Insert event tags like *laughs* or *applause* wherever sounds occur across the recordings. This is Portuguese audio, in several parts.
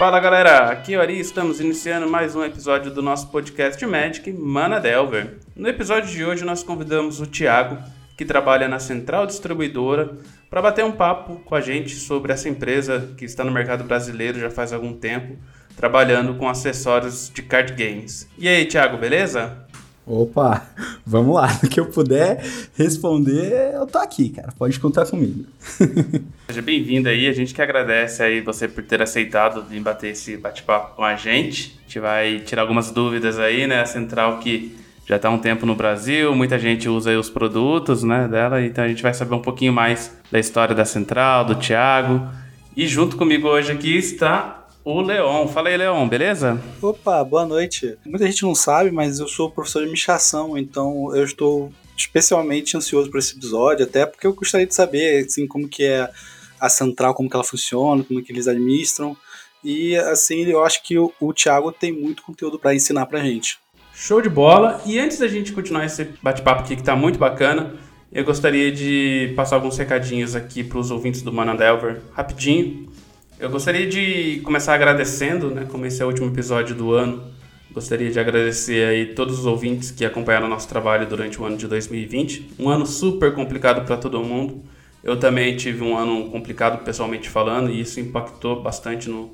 Fala galera, aqui é o Ari, estamos iniciando mais um episódio do nosso podcast Magic Mana Delver. No episódio de hoje nós convidamos o Thiago, que trabalha na Central Distribuidora, para bater um papo com a gente sobre essa empresa que está no mercado brasileiro já faz algum tempo, trabalhando com acessórios de card games. E aí, Thiago, beleza? Opa, *laughs* vamos lá. No que eu puder responder, eu tô aqui, cara. Pode contar comigo. *laughs* Seja bem-vindo aí. A gente que agradece aí você por ter aceitado vir bater esse bate-papo com a gente. A gente vai tirar algumas dúvidas aí, né? A Central que já está há um tempo no Brasil, muita gente usa os produtos né, dela, então a gente vai saber um pouquinho mais da história da Central, do Thiago. E junto comigo hoje aqui está o Leon. Fala aí, Leon, beleza? Opa, boa noite. Muita gente não sabe, mas eu sou professor de administração, então eu estou especialmente ansioso por esse episódio, até porque eu gostaria de saber assim como que é a central, como que ela funciona, como que eles administram. E assim, eu acho que o, o Thiago tem muito conteúdo para ensinar pra gente. Show de bola. E antes da gente continuar esse bate-papo aqui que tá muito bacana, eu gostaria de passar alguns recadinhos aqui para os ouvintes do Mana Delver, rapidinho. Eu gostaria de começar agradecendo, né, como esse é o último episódio do ano. Gostaria de agradecer aí todos os ouvintes que acompanharam nosso trabalho durante o ano de 2020. Um ano super complicado para todo mundo. Eu também tive um ano complicado pessoalmente falando e isso impactou bastante no,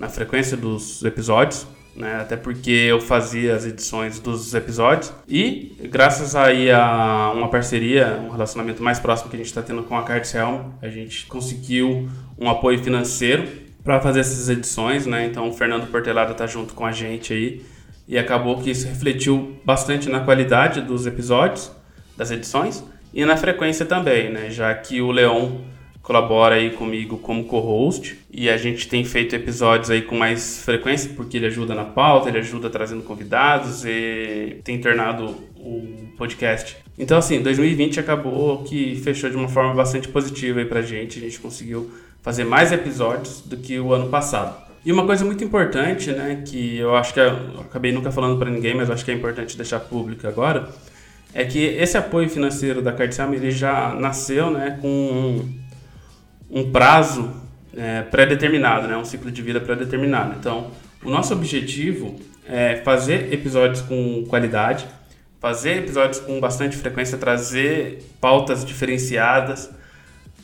na frequência dos episódios né? Até porque eu fazia as edições dos episódios e graças aí a uma parceria, um relacionamento mais próximo que a gente está tendo com a Cards Helm, a gente conseguiu um apoio financeiro para fazer essas edições, né? Então o Fernando Portelada está junto com a gente aí e acabou que isso refletiu bastante na qualidade dos episódios, das edições e na frequência também, né? Já que o Leon colabora aí comigo como co-host e a gente tem feito episódios aí com mais frequência porque ele ajuda na pauta, ele ajuda trazendo convidados e tem tornado o podcast. Então assim, 2020 acabou que fechou de uma forma bastante positiva aí pra gente, a gente conseguiu fazer mais episódios do que o ano passado. E uma coisa muito importante, né, que eu acho que eu acabei nunca falando para ninguém, mas acho que é importante deixar público agora, é que esse apoio financeiro da Cardsam ele já nasceu, né, com um prazo é, pré-determinado, né? um ciclo de vida pré-determinado. Então, o nosso objetivo é fazer episódios com qualidade, fazer episódios com bastante frequência, trazer pautas diferenciadas,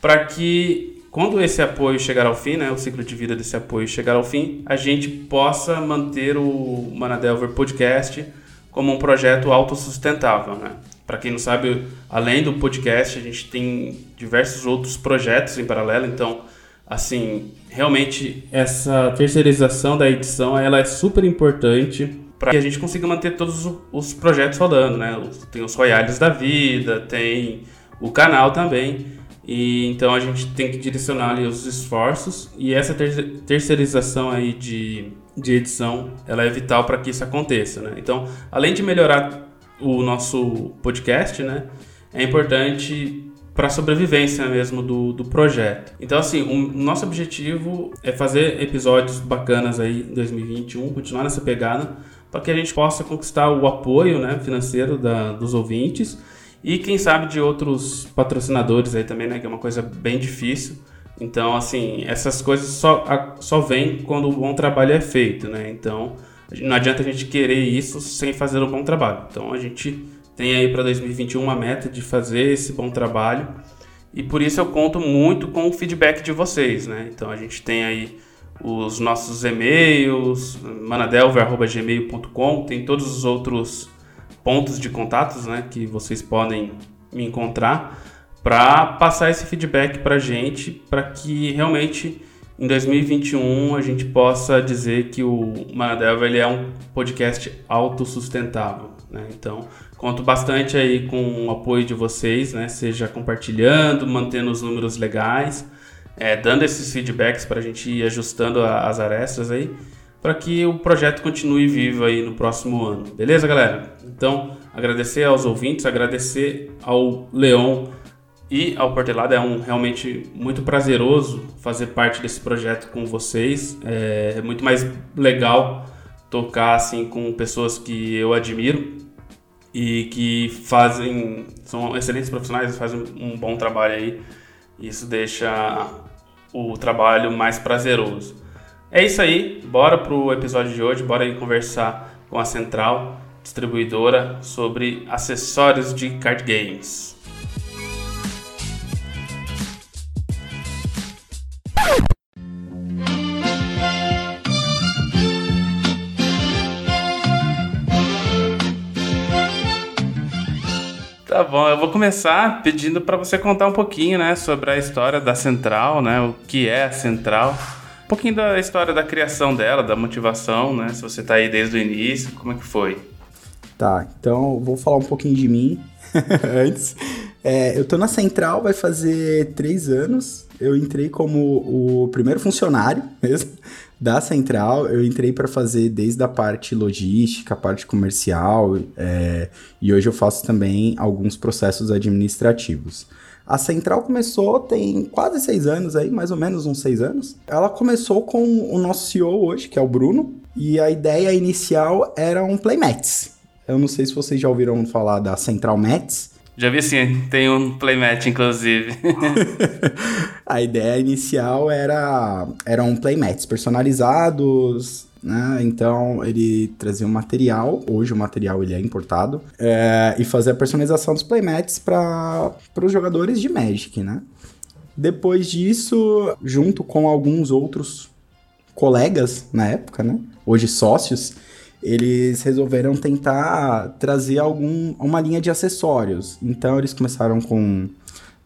para que quando esse apoio chegar ao fim, né, o ciclo de vida desse apoio chegar ao fim, a gente possa manter o Manadelver Podcast como um projeto autossustentável, né? Para quem não sabe, além do podcast, a gente tem diversos outros projetos em paralelo, então assim, realmente essa terceirização da edição, ela é super importante para que a gente consiga manter todos os projetos rodando, né? Tem os royales da vida, tem o canal também. E então a gente tem que direcionar ali os esforços e essa terceirização aí de, de edição, ela é vital para que isso aconteça, né? Então, além de melhorar o nosso podcast, né? É importante para a sobrevivência mesmo do, do projeto. Então, assim, o nosso objetivo é fazer episódios bacanas aí em 2021, continuar nessa pegada, para que a gente possa conquistar o apoio né, financeiro da, dos ouvintes e, quem sabe, de outros patrocinadores aí também, né? Que é uma coisa bem difícil. Então, assim, essas coisas só, só vêm quando o bom trabalho é feito, né? Então, não adianta a gente querer isso sem fazer um bom trabalho. Então a gente tem aí para 2021 uma meta de fazer esse bom trabalho e por isso eu conto muito com o feedback de vocês, né? Então a gente tem aí os nossos e-mails, manadelver.gmail.com, tem todos os outros pontos de contatos, né, que vocês podem me encontrar para passar esse feedback para gente, para que realmente em 2021 a gente possa dizer que o Manadelva ele é um podcast autossustentável. Né? Então, conto bastante aí com o apoio de vocês, né? seja compartilhando, mantendo os números legais, é, dando esses feedbacks para a gente ir ajustando a, as arestas aí, para que o projeto continue vivo aí no próximo ano. Beleza, galera? Então, agradecer aos ouvintes, agradecer ao Leon e ao Portelada é um realmente muito prazeroso fazer parte desse projeto com vocês. É, é muito mais legal tocar assim com pessoas que eu admiro e que fazem são excelentes profissionais, fazem um bom trabalho aí. Isso deixa o trabalho mais prazeroso. É isso aí, bora pro episódio de hoje, bora aí conversar com a Central Distribuidora sobre acessórios de card games. Tá bom, eu vou começar pedindo para você contar um pouquinho, né, sobre a história da Central, né, o que é a Central, um pouquinho da história da criação dela, da motivação, né, se você tá aí desde o início, como é que foi? Tá, então vou falar um pouquinho de mim *laughs* antes. É, eu tô na Central, vai fazer três anos. Eu entrei como o primeiro funcionário *laughs* mesmo da Central. Eu entrei para fazer desde a parte logística, a parte comercial, é, e hoje eu faço também alguns processos administrativos. A Central começou tem quase seis anos aí, mais ou menos uns seis anos. Ela começou com o nosso CEO hoje, que é o Bruno, e a ideia inicial era um Playmats. Eu não sei se vocês já ouviram falar da Central Mats. Já vi sim, tem um playmat, inclusive. *laughs* a ideia inicial era eram playmats personalizados, né? Então ele trazia um material, hoje o material ele é importado, é, e fazia a personalização dos playmats para os jogadores de Magic, né? Depois disso, junto com alguns outros colegas na época, né? Hoje sócios, eles resolveram tentar trazer algum, uma linha de acessórios. Então eles começaram com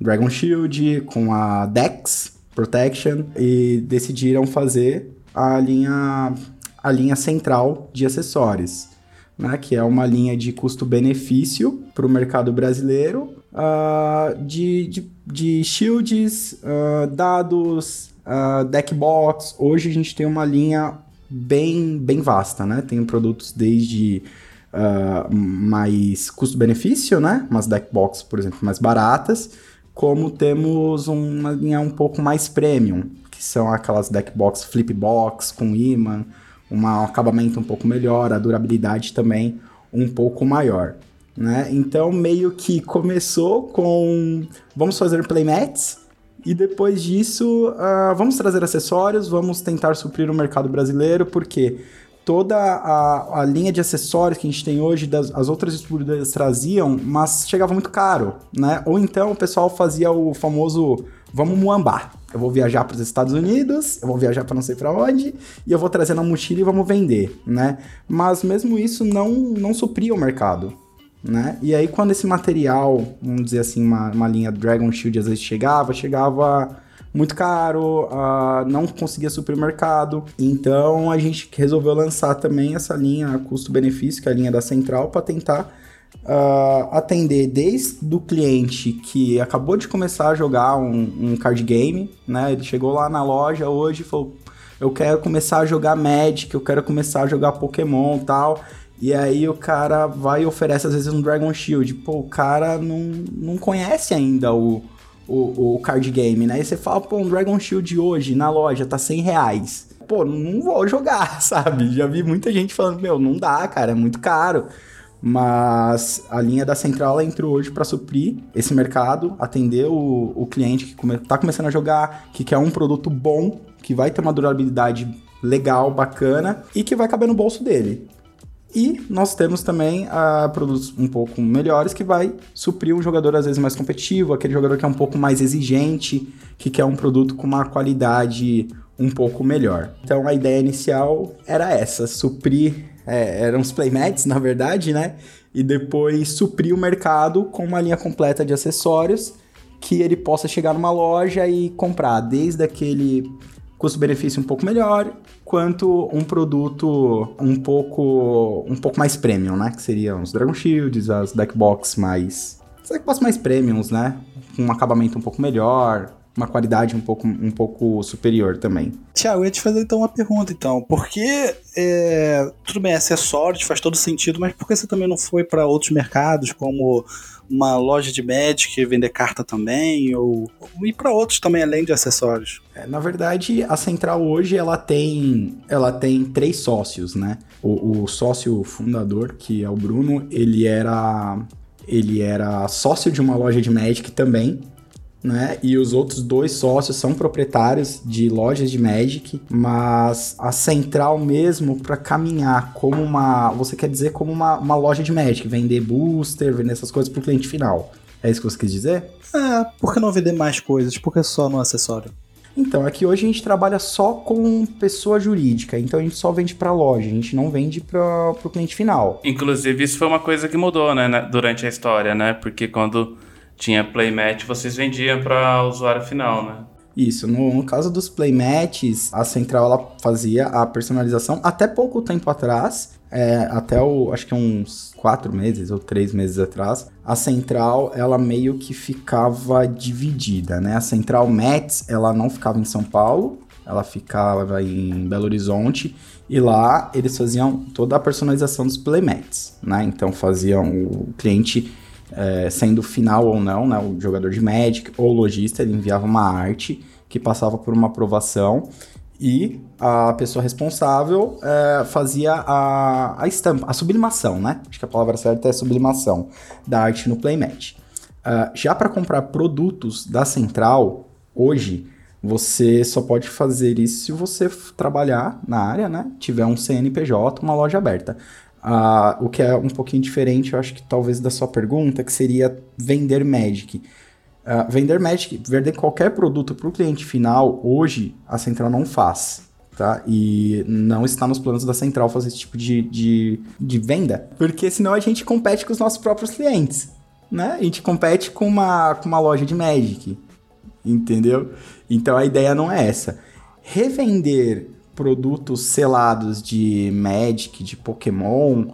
Dragon Shield, com a Dex Protection e decidiram fazer a linha, a linha central de acessórios. Né, que é uma linha de custo-benefício para o mercado brasileiro, uh, de, de, de shields, uh, dados, uh, deck box. Hoje a gente tem uma linha bem, bem vasta, né? Tem produtos desde uh, mais custo-benefício, né? Umas deck box, por exemplo, mais baratas, como temos uma linha um pouco mais premium, que são aquelas deck box flip box com imã, um acabamento um pouco melhor, a durabilidade também um pouco maior. Né? Então, meio que começou com vamos fazer playmats, e depois disso, uh, vamos trazer acessórios, vamos tentar suprir o mercado brasileiro, porque toda a, a linha de acessórios que a gente tem hoje, das, as outras distribuidoras traziam, mas chegava muito caro, né? Ou então o pessoal fazia o famoso vamos muambar. Eu vou viajar para os Estados Unidos, eu vou viajar para não sei para onde, e eu vou trazer na mochila e vamos vender, né? Mas mesmo isso não, não supria o mercado né? E aí quando esse material, vamos dizer assim, uma, uma linha Dragon Shield às vezes chegava, chegava muito caro, uh, não conseguia suprir o mercado. Então a gente resolveu lançar também essa linha custo-benefício, que é a linha da Central, para tentar uh, atender desde o cliente que acabou de começar a jogar um, um, card game, né? Ele chegou lá na loja hoje e falou: Eu quero começar a jogar Magic, eu quero começar a jogar Pokémon tal. E aí o cara vai e oferece às vezes um Dragon Shield. Pô, o cara não, não conhece ainda o, o, o card game, né? E você fala, pô, um Dragon Shield hoje na loja tá 100 reais. Pô, não vou jogar, *laughs* sabe? Já vi muita gente falando, meu, não dá, cara, é muito caro. Mas a linha da Central entrou hoje para suprir esse mercado, atender o, o cliente que come, tá começando a jogar, que quer um produto bom, que vai ter uma durabilidade legal, bacana e que vai caber no bolso dele. E nós temos também uh, produtos um pouco melhores que vai suprir um jogador às vezes mais competitivo, aquele jogador que é um pouco mais exigente, que quer um produto com uma qualidade um pouco melhor. Então a ideia inicial era essa, suprir, é, eram os playmats na verdade, né? E depois suprir o mercado com uma linha completa de acessórios que ele possa chegar numa loja e comprar desde aquele custo-benefício um pouco melhor, quanto um produto um pouco um pouco mais premium, né? Que seriam os Dragon Shields, as deckbox mais as deckbox mais premiums, né? Com um acabamento um pouco melhor, uma qualidade um pouco, um pouco superior também. Tiago, eu ia te fazer então uma pergunta, então. Por que, é, tudo bem, acessórios faz todo sentido, mas por que você também não foi para outros mercados, como uma loja de Magic vender carta também, ou, ou ir para outros também, além de acessórios? É, na verdade, a Central hoje, ela tem, ela tem três sócios, né? O, o sócio fundador, que é o Bruno, ele era, ele era sócio de uma loja de Magic também, né? E os outros dois sócios são proprietários de lojas de Magic, mas a central mesmo para caminhar como uma, você quer dizer como uma, uma loja de Magic, vender booster, vender essas coisas para o cliente final. É isso que você quis dizer? É, por que não vender mais coisas? Por que só no acessório? Então, aqui hoje a gente trabalha só com pessoa jurídica, então a gente só vende para loja, a gente não vende para o cliente final. Inclusive, isso foi uma coisa que mudou, né, durante a história, né? Porque quando tinha playmat, vocês vendiam para usuário final, né? Isso, no, no, caso dos playmats, a Central ela fazia a personalização até pouco tempo atrás, é, até o, acho que uns quatro meses ou três meses atrás, a Central ela meio que ficava dividida, né? A Central Mats ela não ficava em São Paulo, ela ficava em Belo Horizonte e lá eles faziam toda a personalização dos playmats, né? Então faziam o cliente é, sendo final ou não, né, o jogador de Magic ou lojista, ele enviava uma arte que passava por uma aprovação e a pessoa responsável é, fazia a, a estampa, a sublimação, né? Acho que a palavra certa é sublimação da arte no playmat. Uh, já para comprar produtos da central, hoje, você só pode fazer isso se você trabalhar na área, né? Tiver um CNPJ, uma loja aberta. O que é um pouquinho diferente, eu acho que talvez da sua pergunta, que seria vender Magic. Uh, vender Magic, vender qualquer produto para o cliente final, hoje a Central não faz. Tá? E não está nos planos da Central fazer esse tipo de, de, de venda, porque senão a gente compete com os nossos próprios clientes. Né? A gente compete com uma, com uma loja de Magic. Entendeu? Então a ideia não é essa. Revender produtos selados de Magic, de Pokémon,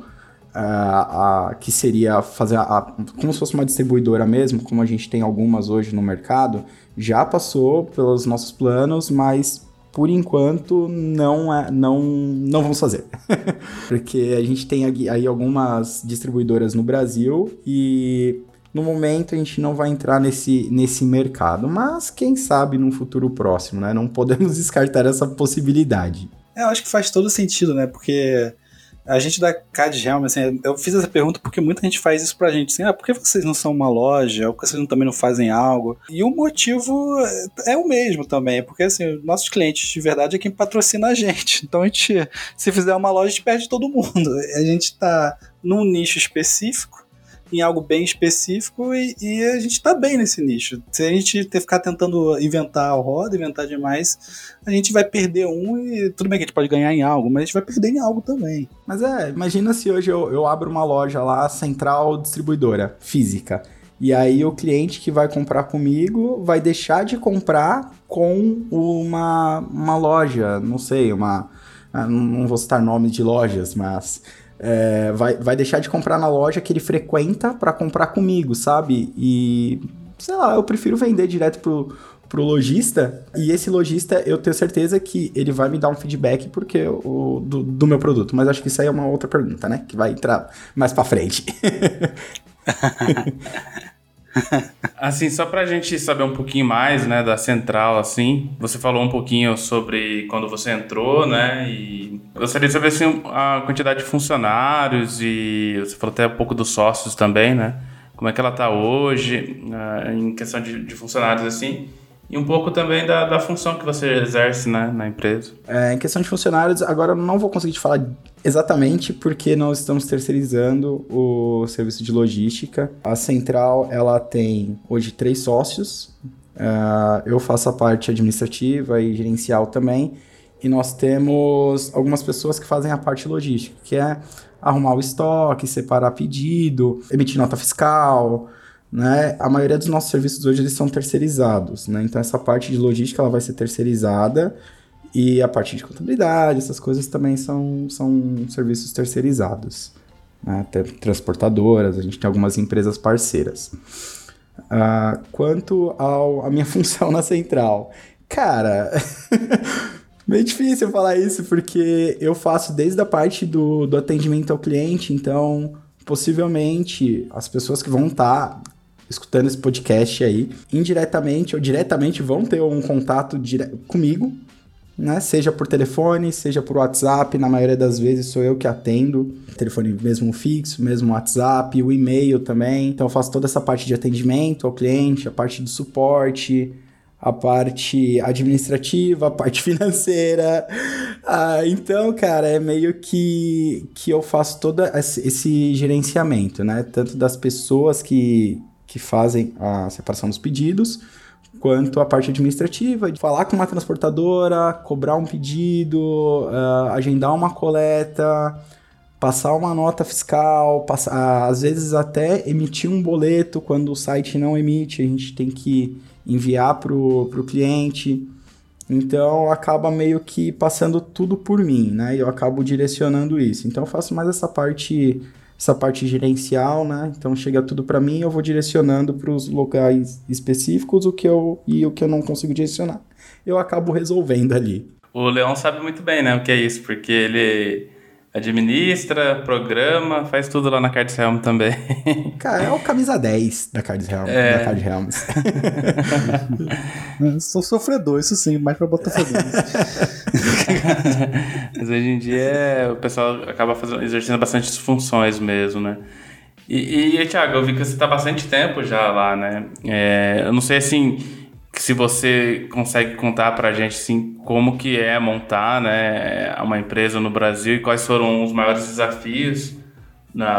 uh, que seria fazer a, a, como se fosse uma distribuidora mesmo, como a gente tem algumas hoje no mercado, já passou pelos nossos planos, mas por enquanto não é, não não vamos fazer. *laughs* Porque a gente tem aí algumas distribuidoras no Brasil e no momento a gente não vai entrar nesse, nesse mercado, mas quem sabe num futuro próximo, né? Não podemos *laughs* descartar essa possibilidade. É, eu acho que faz todo sentido, né? Porque a gente da Cad Helm, assim, eu fiz essa pergunta porque muita gente faz isso pra gente, assim, ah, por que vocês não são uma loja? Ou por que vocês também não fazem algo? E o motivo é o mesmo também, porque assim, nossos clientes de verdade é quem patrocina a gente. *laughs* Então a gente, se fizer uma loja, a gente perde todo mundo. A gente tá num nicho específico em algo bem específico e, e, a gente tá bem nesse nicho. Se a gente ficar tentando inventar a roda, inventar demais, a gente vai perder um e tudo bem que a gente pode ganhar em algo, mas a gente vai perder em algo também. Mas é, imagina se hoje eu, eu abro uma loja lá, central distribuidora, física. E aí o cliente que vai comprar comigo vai deixar de comprar com uma, uma loja, não sei, uma. Ah, não vou citar nomes de lojas, mas é, vai, vai deixar de comprar na loja que ele frequenta para comprar comigo, sabe? E, sei lá, eu prefiro vender direto pro, pro lojista e esse lojista eu tenho certeza que ele vai me dar um feedback porque o, do, do meu produto. Mas acho que isso aí é uma outra pergunta, né? Que vai entrar mais para frente. *laughs* *laughs* assim, só pra gente saber um pouquinho mais, né, da central, assim, você falou um pouquinho sobre quando você entrou, né, e gostaria de saber, assim, a quantidade de funcionários e você falou até um pouco dos sócios também, né, como é que ela tá hoje, uh, em questão de, de funcionários, assim, e um pouco também da, da função que você exerce né, na empresa. É, em questão de funcionários, agora não vou conseguir te falar exatamente porque nós estamos terceirizando o serviço de logística. A central ela tem hoje três sócios. Uh, eu faço a parte administrativa e gerencial também. E nós temos algumas pessoas que fazem a parte logística, que é arrumar o estoque, separar pedido, emitir nota fiscal, né, a maioria dos nossos serviços hoje eles são terceirizados, né? Então essa parte de logística ela vai ser terceirizada e a parte de contabilidade, essas coisas também são, são serviços terceirizados. Né? Até transportadoras, a gente tem algumas empresas parceiras. Uh, quanto à minha *laughs* função na central, cara, *laughs* meio difícil falar isso porque eu faço desde a parte do, do atendimento ao cliente, então possivelmente as pessoas que vão estar tá escutando esse podcast aí, indiretamente ou diretamente vão ter um contato dire... comigo, né? Seja por telefone, seja por WhatsApp, na maioria das vezes sou eu que atendo. Telefone mesmo fixo, mesmo WhatsApp, o e-mail também. Então eu faço toda essa parte de atendimento ao cliente, a parte do suporte, a parte administrativa, a parte *laughs* financeira. Ah, então, cara, é meio que, que eu faço todo esse gerenciamento, né? Tanto das pessoas que, que fazem a separação dos pedidos, quanto a parte administrativa, de falar com uma transportadora, cobrar um pedido, uh, agendar uma coleta, passar uma nota fiscal, passar, às vezes até emitir um boleto quando o site não emite, a gente tem que enviar para o cliente. Então acaba meio que passando tudo por mim, né? Eu acabo direcionando isso. Então eu faço mais essa parte essa parte gerencial, né? Então chega tudo para mim, eu vou direcionando para os locais específicos o que eu e o que eu não consigo direcionar, eu acabo resolvendo ali. O Leão sabe muito bem, né, o que é isso, porque ele administra, programa, faz tudo lá na Cards Helm também. *laughs* Cara, é o camisa 10 da Cards Helm, é. da Card Helms. *laughs* Sou sofredor, isso sim, mais pra Botafogo. *laughs* Mas hoje em dia o pessoal acaba fazendo, exercendo bastante funções mesmo, né? E, e Thiago, eu vi que você está bastante tempo já lá, né? É, eu não sei assim se você consegue contar para a gente assim, como que é montar né, uma empresa no Brasil e quais foram os maiores desafios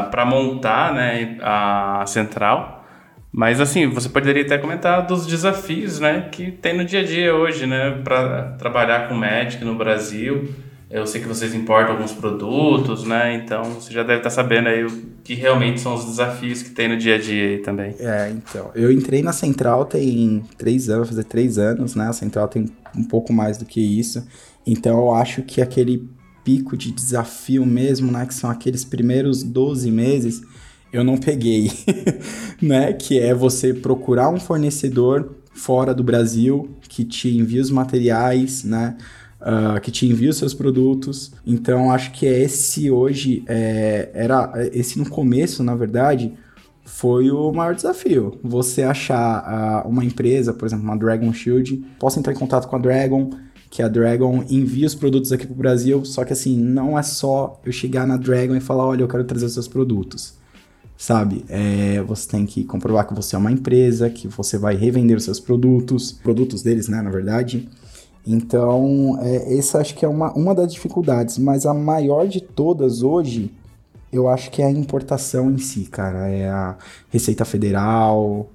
para montar né, a central. Mas assim, você poderia até comentar dos desafios né, que tem no dia a dia hoje né, para trabalhar com Magic no Brasil. Eu sei que vocês importam alguns produtos, né? Então você já deve estar sabendo aí o que realmente são os desafios que tem no dia a dia aí também. É, então. Eu entrei na Central tem três anos, fazer três anos, né? A Central tem um pouco mais do que isso. Então eu acho que aquele pico de desafio mesmo, né? Que são aqueles primeiros 12 meses, eu não peguei, *laughs* né? Que é você procurar um fornecedor fora do Brasil que te envia os materiais, né? Uh, que te envia os seus produtos. Então, acho que esse hoje é, era esse no começo, na verdade, foi o maior desafio. Você achar uh, uma empresa, por exemplo, uma Dragon Shield, possa entrar em contato com a Dragon, que a Dragon envia os produtos aqui para o Brasil, só que assim, não é só eu chegar na Dragon e falar, olha, eu quero trazer os seus produtos. Sabe? É, você tem que comprovar que você é uma empresa, que você vai revender os seus produtos, produtos deles, né, na verdade. Então, é, essa acho que é uma, uma das dificuldades, mas a maior de todas hoje, eu acho que é a importação em si, cara. É a Receita Federal,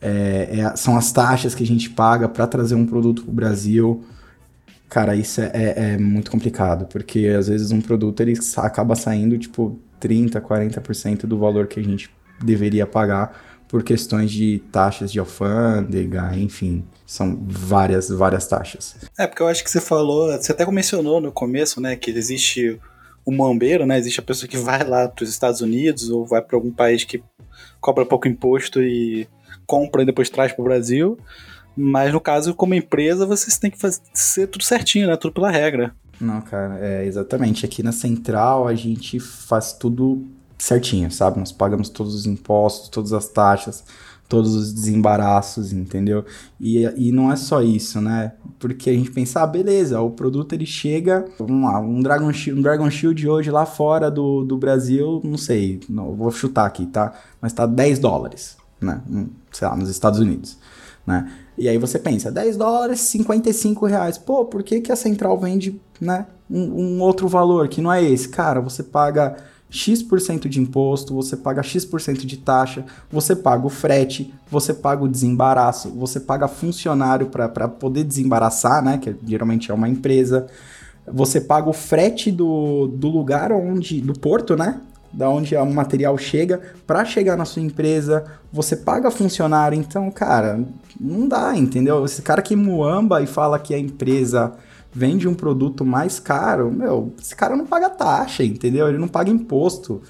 é, é, são as taxas que a gente paga para trazer um produto para o Brasil. Cara, isso é, é, é, muito complicado, porque às vezes um produto ele acaba saindo tipo 30, 40% do valor que a gente deveria pagar por questões de taxas de alfândega, enfim, são várias, várias taxas. É, porque eu acho que você falou, você até mencionou no começo, né, que existe o mambeiro, né, existe a pessoa que vai lá para os Estados Unidos ou vai para algum país que cobra pouco imposto e compra e depois traz para o Brasil, mas no caso, como empresa, você tem que fazer tudo certinho, né, tudo pela regra. Não, cara, é exatamente. Aqui na central a gente faz tudo certinho, sabe? Nós pagamos todos os impostos, todas as taxas, todos os desembaraços, entendeu? E, e não é só isso, né? Porque a gente pensa, ah, beleza, o produto ele chega, vamos lá, um Dragon Shield, um Dragon Shield hoje lá fora do, do Brasil, não sei, não, vou chutar aqui, tá? Mas tá 10 dólares, né? Sei lá, nos Estados Unidos, né? E aí você pensa, 10 dólares, 55 reais. Pô, por que, que a central vende, né? Um, um outro valor que não é esse? Cara, você paga X% de imposto, você paga X% de taxa, você paga o frete, você paga o desembaraço, você paga funcionário para poder desembaraçar, né? Que geralmente é uma empresa. Você paga o frete do, do lugar onde. do porto, né? Da onde o material chega para chegar na sua empresa, você paga funcionário, então, cara, não dá, entendeu? Esse cara que muamba e fala que a empresa vende um produto mais caro, meu, esse cara não paga taxa, entendeu? Ele não paga imposto,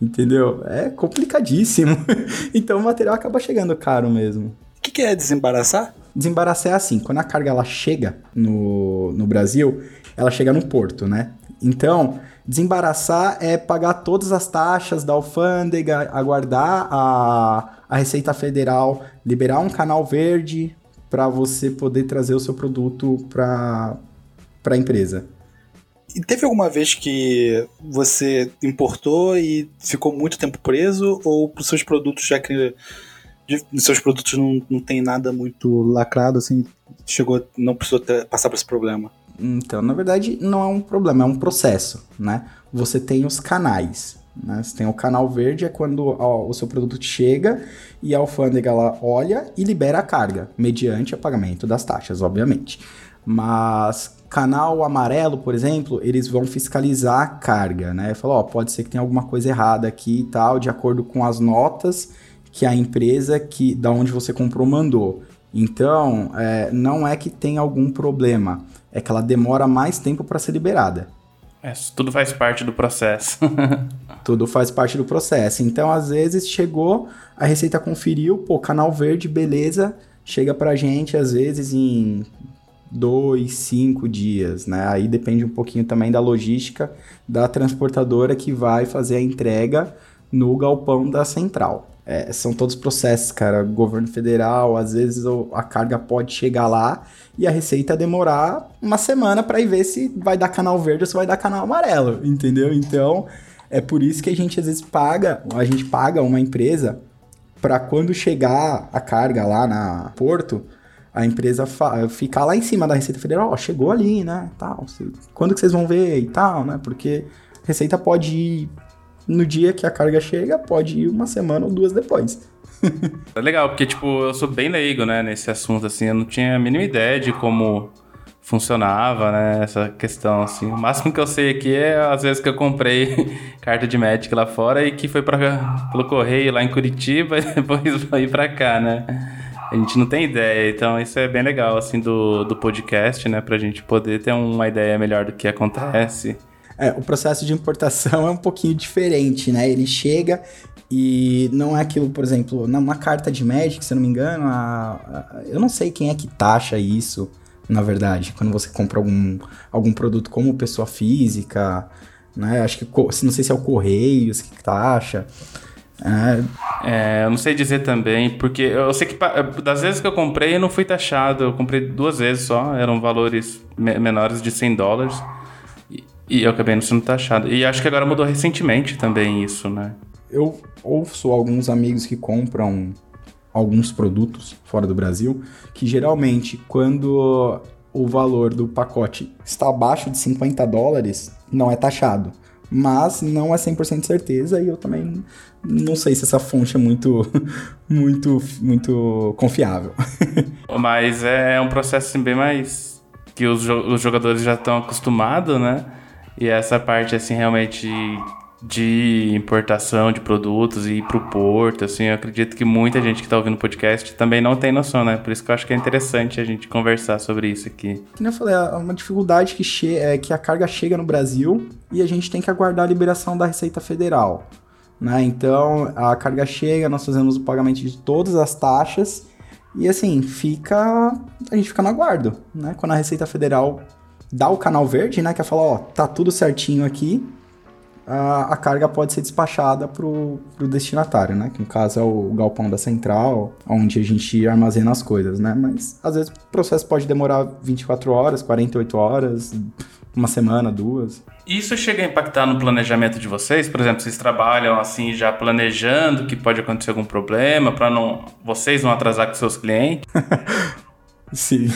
entendeu? É complicadíssimo. *laughs* então o material acaba chegando caro mesmo. O que, que é desembaraçar? Desembaraçar é assim, quando a carga ela chega no, no Brasil, ela chega no porto, né? Então, desembaraçar é pagar todas as taxas da alfândega, aguardar a, a Receita Federal liberar um canal verde para você poder trazer o seu produto para para a empresa. E teve alguma vez que você importou e ficou muito tempo preso ou os seus produtos já que seus produtos não, não tem nada muito lacrado assim, chegou não precisou ter, passar por esse problema? Então, na verdade, não é um problema, é um processo, né? Você tem os canais, né? Você tem o canal verde, é quando ó, o seu produto chega e a alfândega ela olha e libera a carga, mediante o pagamento das taxas, obviamente. Mas canal amarelo, por exemplo, eles vão fiscalizar a carga, né? Falar, ó, pode ser que tenha alguma coisa errada aqui e tal, de acordo com as notas que a empresa que da onde você comprou mandou. Então, é, não é que tem algum problema, é que ela demora mais tempo para ser liberada. É, tudo faz parte do processo. *laughs* tudo faz parte do processo. Então, às vezes, chegou, a Receita conferiu, pô, canal verde, beleza, chega pra gente, às vezes, em dois, cinco dias, né? Aí depende um pouquinho também da logística da transportadora que vai fazer a entrega no galpão da central. É, são todos processos, cara. Governo federal, às vezes a carga pode chegar lá e a receita demorar uma semana para ir ver se vai dar canal verde ou se vai dar canal amarelo, entendeu? Então, é por isso que a gente às vezes paga, a gente paga uma empresa para quando chegar a carga lá na porto, a empresa ficar lá em cima da Receita Federal, ó, chegou ali, né, tal, quando que vocês vão ver e tal, né, porque a Receita pode ir no dia que a carga chega, pode ir uma semana ou duas depois. *laughs* é legal, porque, tipo, eu sou bem leigo, né, nesse assunto, assim, eu não tinha a mínima ideia de como funcionava, né, essa questão, assim. O máximo que eu sei aqui é, às vezes, que eu comprei *laughs* carta de Magic lá fora e que foi pra, pelo correio lá em Curitiba *laughs* e depois foi pra cá, né. A gente não tem ideia, então isso é bem legal, assim, do, do podcast, né, pra gente poder ter uma ideia melhor do que acontece. É, o processo de importação *laughs* é um pouquinho diferente, né? Ele chega e não é aquilo, por exemplo, numa carta de Magic, se eu não me engano, a, a, eu não sei quem é que taxa isso, na verdade, quando você compra algum, algum produto como pessoa física, né? Acho que, não sei se é o Correios que taxa. É... é, eu não sei dizer também, porque eu sei que das vezes que eu comprei eu não fui taxado, eu comprei duas vezes só, eram valores menores de 100 dólares. E eu acabei não sendo taxado. E acho que agora mudou recentemente também isso, né? Eu ouço alguns amigos que compram alguns produtos fora do Brasil, que geralmente quando o valor do pacote está abaixo de 50 dólares, não é taxado. Mas não é 100% certeza e eu também não sei se essa fonte é muito, *laughs* muito, muito confiável. *laughs* Mas é um processo assim, bem mais que os, os jogadores já estão acostumados, né? E essa parte, assim, realmente de importação de produtos e ir pro porto, assim, eu acredito que muita gente que está ouvindo o podcast também não tem noção, né? Por isso que eu acho que é interessante a gente conversar sobre isso aqui. Como eu falei, é uma dificuldade que, che é que a carga chega no Brasil e a gente tem que aguardar a liberação da Receita Federal. Né? Então, a carga chega, nós fazemos o pagamento de todas as taxas e assim, fica. A gente fica no aguardo, né? Quando a Receita Federal dá o canal verde, né? Que é falar, ó, tá tudo certinho aqui, a, a carga pode ser despachada pro, pro destinatário, né? Que no caso é o galpão da central, onde a gente armazena as coisas, né? Mas às vezes o processo pode demorar 24 horas, 48 horas, uma semana, duas. Isso chega a impactar no planejamento de vocês? Por exemplo, vocês trabalham assim já planejando que pode acontecer algum problema para não vocês não atrasar com seus clientes? *laughs* Sim.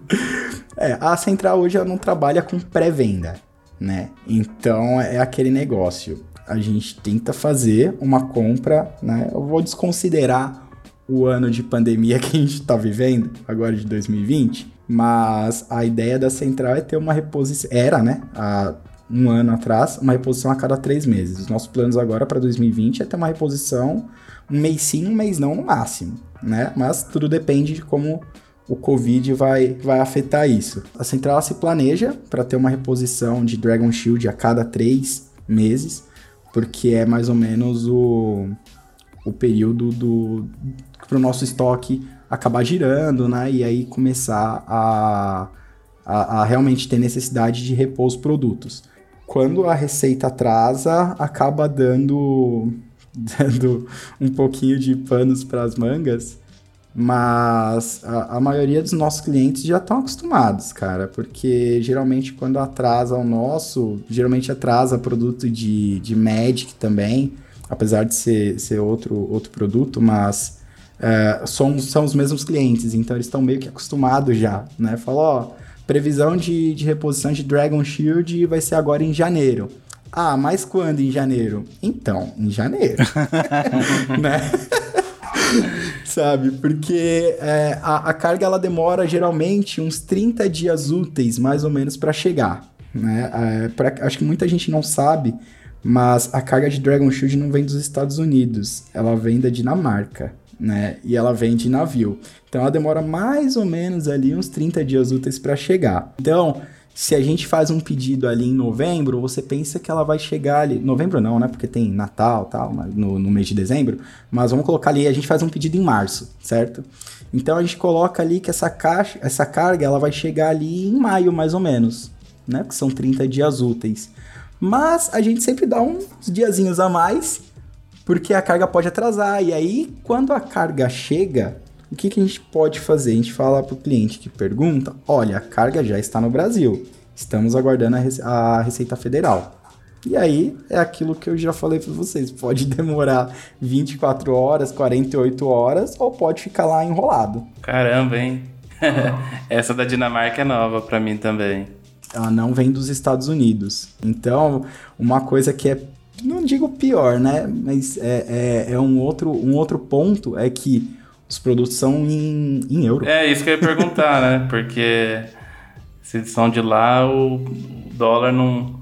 *laughs* é, a central hoje ela não trabalha com pré-venda, né? Então é aquele negócio. A gente tenta fazer uma compra, né? Eu vou desconsiderar o ano de pandemia que a gente está vivendo, agora de 2020, mas a ideia da central é ter uma reposição. Era, né? Há um ano atrás, uma reposição a cada três meses. Os nossos planos agora para 2020 é ter uma reposição um mês sim, um mês não no máximo, né? Mas tudo depende de como o Covid vai, vai afetar isso. A central se planeja para ter uma reposição de Dragon Shield a cada três meses, porque é mais ou menos o, o período do para o nosso estoque acabar girando, né? E aí começar a, a, a realmente ter necessidade de repor os produtos. Quando a receita atrasa, acaba dando, *laughs* dando um pouquinho de panos para as mangas, Mas a, a, maioria dos nossos clientes já estão acostumados, cara, porque geralmente quando atrasa o nosso, geralmente atrasa produto de, de Magic também, apesar de ser, ser outro, outro produto, mas é, são, são os mesmos clientes, então eles estão meio que acostumados já, né? Falou, ó, previsão de, de reposição de Dragon Shield vai ser agora em janeiro. Ah, mas quando em janeiro? Então, em janeiro. *laughs* né? Sabe? Porque é, a, a, carga ela demora geralmente uns 30 dias úteis, mais ou menos, para chegar. Né? É, pra, acho que muita gente não sabe, mas a carga de Dragon Shield não vem dos Estados Unidos, ela vem da Dinamarca. Né? E ela vem de navio. Então ela demora mais ou menos ali uns 30 dias úteis para chegar. Então, se a gente faz um pedido ali em novembro, você pensa que ela vai chegar ali. Novembro não, né? Porque tem Natal tal, no, no mês de dezembro. Mas vamos colocar ali, a gente faz um pedido em março, certo? Então a gente coloca ali que essa caixa, essa carga, ela vai chegar ali em maio, mais ou menos, né? Que são 30 dias úteis. Mas a gente sempre dá uns diazinhos a mais, porque a carga pode atrasar. E aí, quando a carga chega, o que, que a gente pode fazer? A gente fala para o cliente que pergunta: olha, a carga já está no Brasil, estamos aguardando a, Rece a Receita Federal. E aí é aquilo que eu já falei para vocês: pode *laughs* demorar 24 horas, 48 horas, ou pode ficar lá enrolado. Caramba, hein? *laughs* Essa da Dinamarca é nova para mim também. Ela não vem dos Estados Unidos. Então, uma coisa que é não digo pior, né? Mas é, é, é, um, outro, um outro ponto é que os produtos são em, em euro. É, isso que eu ia perguntar, né? Porque se são de lá, o dólar não.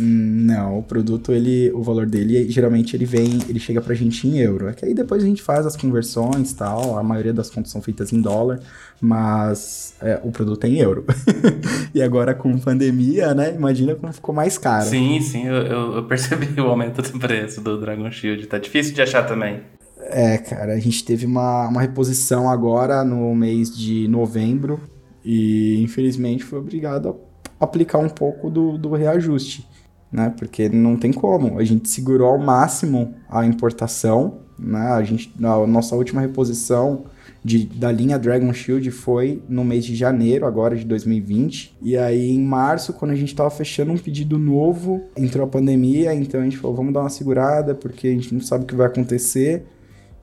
Não, o produto, ele, o valor dele, geralmente ele vem, ele chega pra gente em euro. É que aí depois a gente faz as conversões tal, a maioria das contas são feitas em dólar, mas é, o produto é em euro. *laughs* e agora com pandemia, né, imagina como ficou mais caro. Sim, sim, eu, eu percebi *laughs* o aumento do preço do Dragon Shield, tá difícil de achar também. É, cara, a gente teve uma, uma reposição agora no mês de novembro e infelizmente foi obrigado a aplicar um pouco do, do reajuste, né? Porque não tem como. A gente segurou ao máximo a importação, né? A gente, a nossa última reposição de, da linha Dragon Shield foi no mês de janeiro, agora de 2020. E aí, em março, quando a gente estava fechando um pedido novo, entrou a pandemia, então a gente falou, vamos dar uma segurada, porque a gente não sabe o que vai acontecer.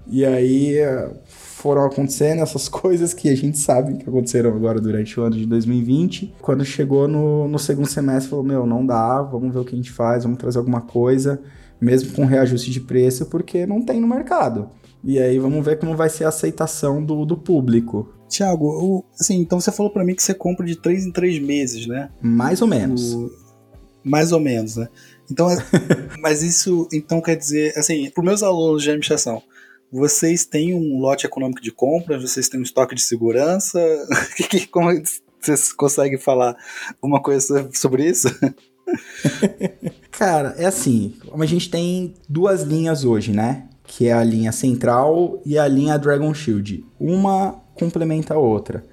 E aí foram acontecendo essas *laughs* coisas que a gente sabe que aconteceram agora durante o ano de 2020. Quando chegou no, no segundo semestre, falou: Meu, não dá, vamos ver o que a gente faz, vamos trazer alguma coisa, mesmo com reajuste de preço, porque não tem no mercado. E aí vamos ver como vai ser a aceitação do, do público. Tiago, assim, então você falou para mim que você compra de 3 em 3 meses, né? Mais ou menos. O... Mais ou menos, né? Então, *laughs* mas isso então quer dizer, assim, para meus alunos de administração, vocês têm um lote econômico de compras? Vocês têm um estoque de segurança? *laughs* Como vocês conseguem falar alguma coisa sobre isso? *laughs* Cara, é assim, a gente tem duas linhas hoje, né? Que é a linha central e a linha Dragon Shield. Uma complementa a outra.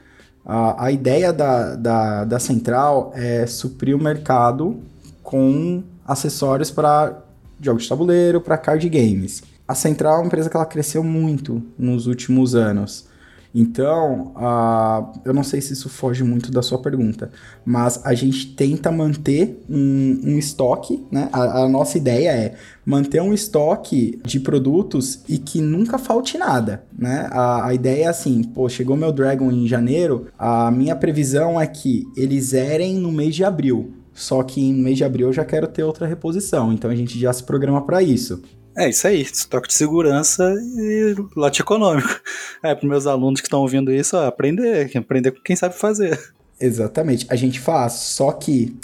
A, a ideia da, da, da central é suprir o mercado com acessórios para jogos de tabuleiro, para card games a Central é uma empresa que ela cresceu muito nos últimos anos. Então, uh, eu não sei se isso foge muito da sua pergunta, mas a gente tenta manter um, um estoque, né? A, a, nossa ideia é manter um estoque de produtos e que nunca falte nada, né? A, a ideia é assim, pô, chegou meu Dragon em janeiro, a minha previsão é que eles zerem no mês de abril. Só que em mês de abril eu já quero ter outra reposição, então a gente já se programa para isso. É isso aí, estoque de segurança e lote econômico. *laughs* É, para meus alunos que estão ouvindo isso, ó, aprender, aprender com quem sabe fazer. Exatamente, a gente faz, só que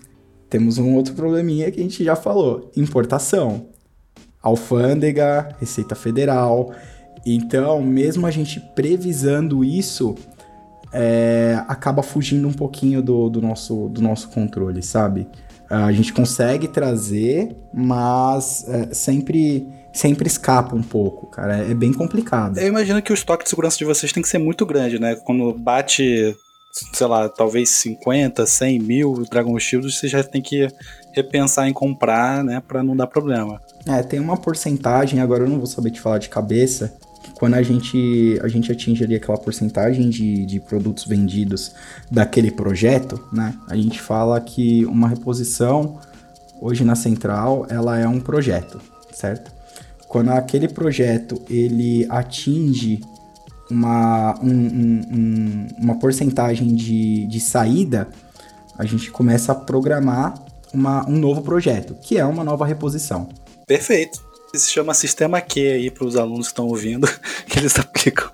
temos um outro probleminha que a gente já falou: importação, alfândega, Receita Federal. Então, mesmo a gente previsando isso, é, acaba fugindo um pouquinho do, do, nosso, do nosso controle, sabe? A gente consegue trazer, mas é, sempre sempre escapa um pouco, cara. É bem complicado. Eu imagino que o estoque de segurança de vocês tem que ser muito grande, né? Quando bate, sei lá, talvez 50, 100 mil Dragon Shields, você já tem que repensar em comprar, né? Pra não dar problema. É, tem uma porcentagem, agora eu não vou saber te falar de cabeça, quando a gente, a gente atinge ali aquela porcentagem de, de produtos vendidos daquele projeto, né? A gente fala que uma reposição hoje na central ela é um projeto, certo? Quando aquele projeto ele atinge uma, um, um, um, uma porcentagem de, de saída, a gente começa a programar uma, um novo projeto, que é uma nova reposição. Perfeito. Se chama sistema Q aí para os alunos que estão ouvindo, *laughs* que eles aplicam.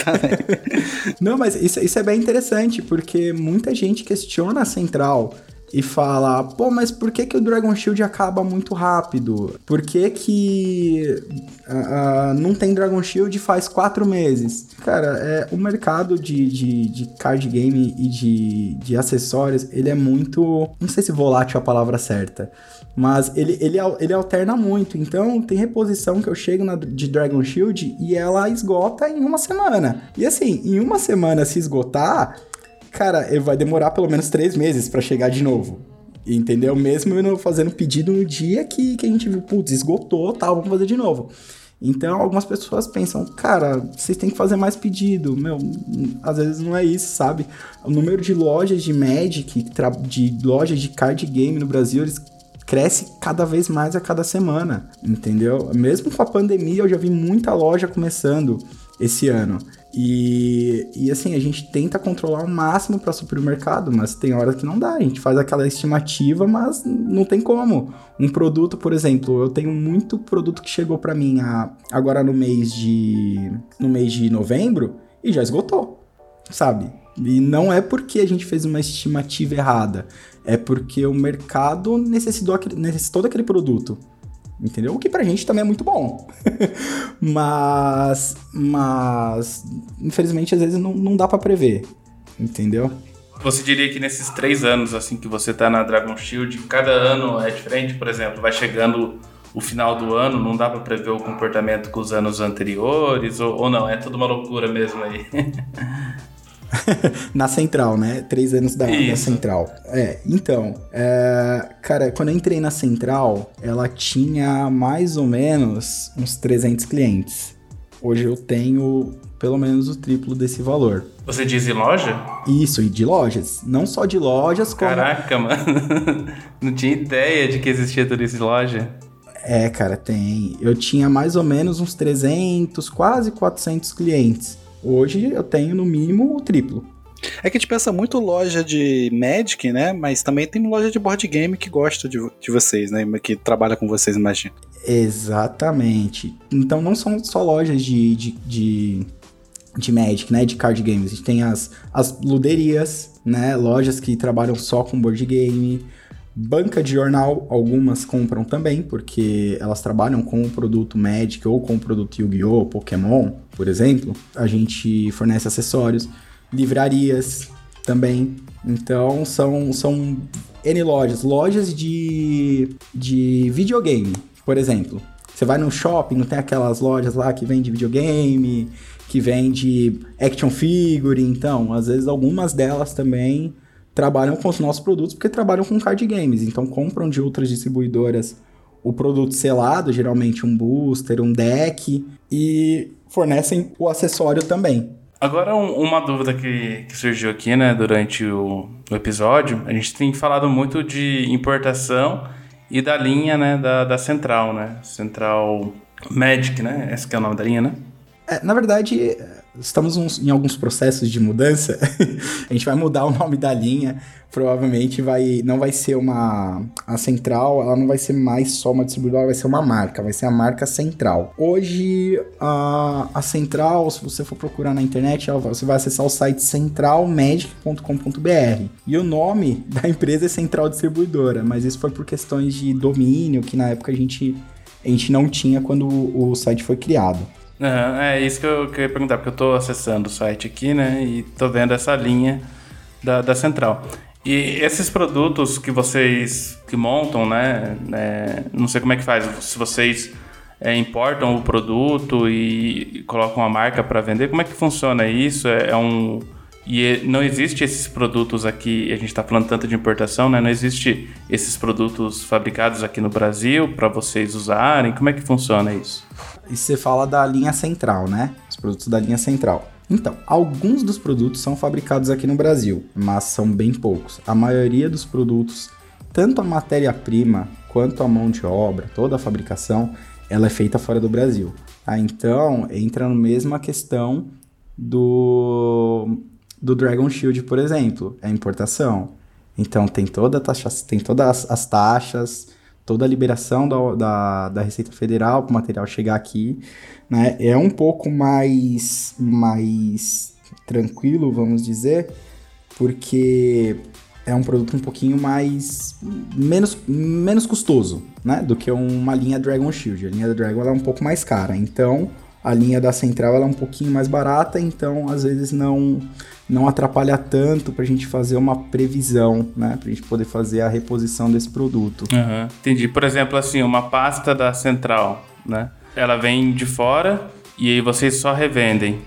*laughs* Não, mas isso, isso é bem interessante, porque muita gente questiona a central e fala, pô, mas por que, que o Dragon Shield acaba muito rápido? Por que que uh, não tem Dragon Shield faz quatro meses? Cara, é, o mercado de, de, de card game e de, de acessórios, ele é muito, não sei se volátil é a palavra certa, mas ele, ele, ele alterna muito. Então, tem reposição que eu chego na, de Dragon Shield e ela esgota em uma semana. E assim, em uma semana se esgotar, cara, vai demorar pelo menos três meses para chegar de novo. Entendeu? Mesmo eu fazendo pedido no dia que, que a gente viu, putz, esgotou, tal, vamos fazer de novo. Então, algumas pessoas pensam, cara, vocês têm que fazer mais pedido. Meu, às vezes não é isso, sabe? O número de lojas de Magic, de lojas de card game no Brasil, eles cresce cada vez mais a cada semana, entendeu? Mesmo com a pandemia, eu já vi muita loja começando esse ano. E, e assim, a gente tenta controlar o máximo para suprir o mercado, mas tem horas que não dá. A gente faz aquela estimativa, mas não tem como. Um produto, por exemplo, eu tenho muito produto que chegou para mim a, agora no mês de no mês de novembro e já esgotou, sabe? E não é porque a gente fez uma estimativa errada, é porque o mercado necessitou, necessitou daquele produto entendeu? O que pra gente também é muito bom. *laughs* mas, mas, infelizmente, às vezes não, não dá para prever, entendeu? Você diria que nesses três anos, assim, que você tá na Dragon Shield, cada ano é diferente? Por exemplo, vai chegando o final do ano, não dá para prever o comportamento com os anos anteriores? Ou, ou não? É tudo uma loucura mesmo aí? *laughs* *laughs* na central, né? Três anos da, da central. É, então, é, cara, quando eu entrei na central, ela tinha mais ou menos uns 300 clientes. Hoje eu tenho pelo menos o triplo desse valor. Você diz em loja? Isso, e de lojas. Não só de lojas, como... Caraca, mano. *laughs* Não tinha ideia de que existia tudo isso em loja. É, cara, tem. Eu tinha mais ou menos uns 300, quase 400 clientes. Hoje eu tenho no mínimo o triplo. É que a gente pensa muito loja de Magic, né? Mas também tem loja de board game que gosta de, de vocês, né? Que trabalha com vocês, imagina. Exatamente. Então não são só lojas de, de, de, de Magic, né? De card games. A gente tem as, as luderias, né? Lojas que trabalham só com board game. Banca de jornal, algumas compram também, porque elas trabalham com o produto Magic ou com o produto Yu-Gi-Oh!, Pokémon, por exemplo. A gente fornece acessórios, livrarias também. Então são, são N lojas, lojas de, de videogame, por exemplo. Você vai no shopping, não tem aquelas lojas lá que vende videogame, que vende action figure, então, às vezes algumas delas também trabalham com os nossos produtos porque trabalham com card games, então compram de outras distribuidoras o produto selado, geralmente um booster, um deck, e fornecem o acessório também. Agora, um, uma dúvida que, que, surgiu aqui, né, durante o, o, episódio, a gente tem falado muito de importação e da linha, né, da, da Central, né, Central Magic, né, esse é o nome da linha, né? É, na verdade, estamos uns, em alguns processos de mudança. *laughs* a gente vai mudar o nome da linha. Provavelmente vai, não vai ser uma. A central, ela não vai ser mais só uma distribuidora, vai ser uma marca, vai ser a marca central. Hoje, a, a central, se você for procurar na internet, ela, você vai acessar o site centralmagic.com.br. E o nome da empresa é Central Distribuidora, mas isso foi por questões de domínio que na época a gente, a gente não tinha quando o site foi criado. Uhum, é isso que eu queria perguntar, porque eu estou acessando o site aqui, né? E estou vendo essa linha da, da central. E esses produtos que vocês que montam, né? É, não sei como é que faz, se vocês é, importam o produto e, colocam a marca para vender, como é que funciona isso? É, é um e é, não existe esses produtos aqui, a gente está falando tanto de importação, né? Não existe esses produtos fabricados aqui no Brasil para vocês usarem. Como é que funciona isso? E você fala da linha central, né? Os produtos da linha central. Então, alguns dos produtos são fabricados aqui no Brasil, mas são bem poucos. A maioria dos produtos, tanto a matéria-prima quanto a mão de obra, toda a fabricação, ela é feita fora do Brasil. Ah, então, entra na mesma questão do, do Dragon Shield, por exemplo, é importação. Então, tem, toda taxa, tem todas as taxas, toda a liberação da, da, da Receita Federal para o material chegar aqui, né? É um pouco mais, mais tranquilo, vamos dizer, porque é um produto um pouquinho mais menos, menos custoso, né, do que uma linha Dragon Shield. A linha da Dragon é um pouco mais cara, então a linha da Central é um pouquinho mais barata, então às vezes não não atrapalha tanto para a gente fazer uma previsão, né? Para a gente poder fazer a reposição desse produto. Uhum, entendi. Por exemplo, assim, uma pasta da Central, né? Ela vem de fora e aí vocês só revendem.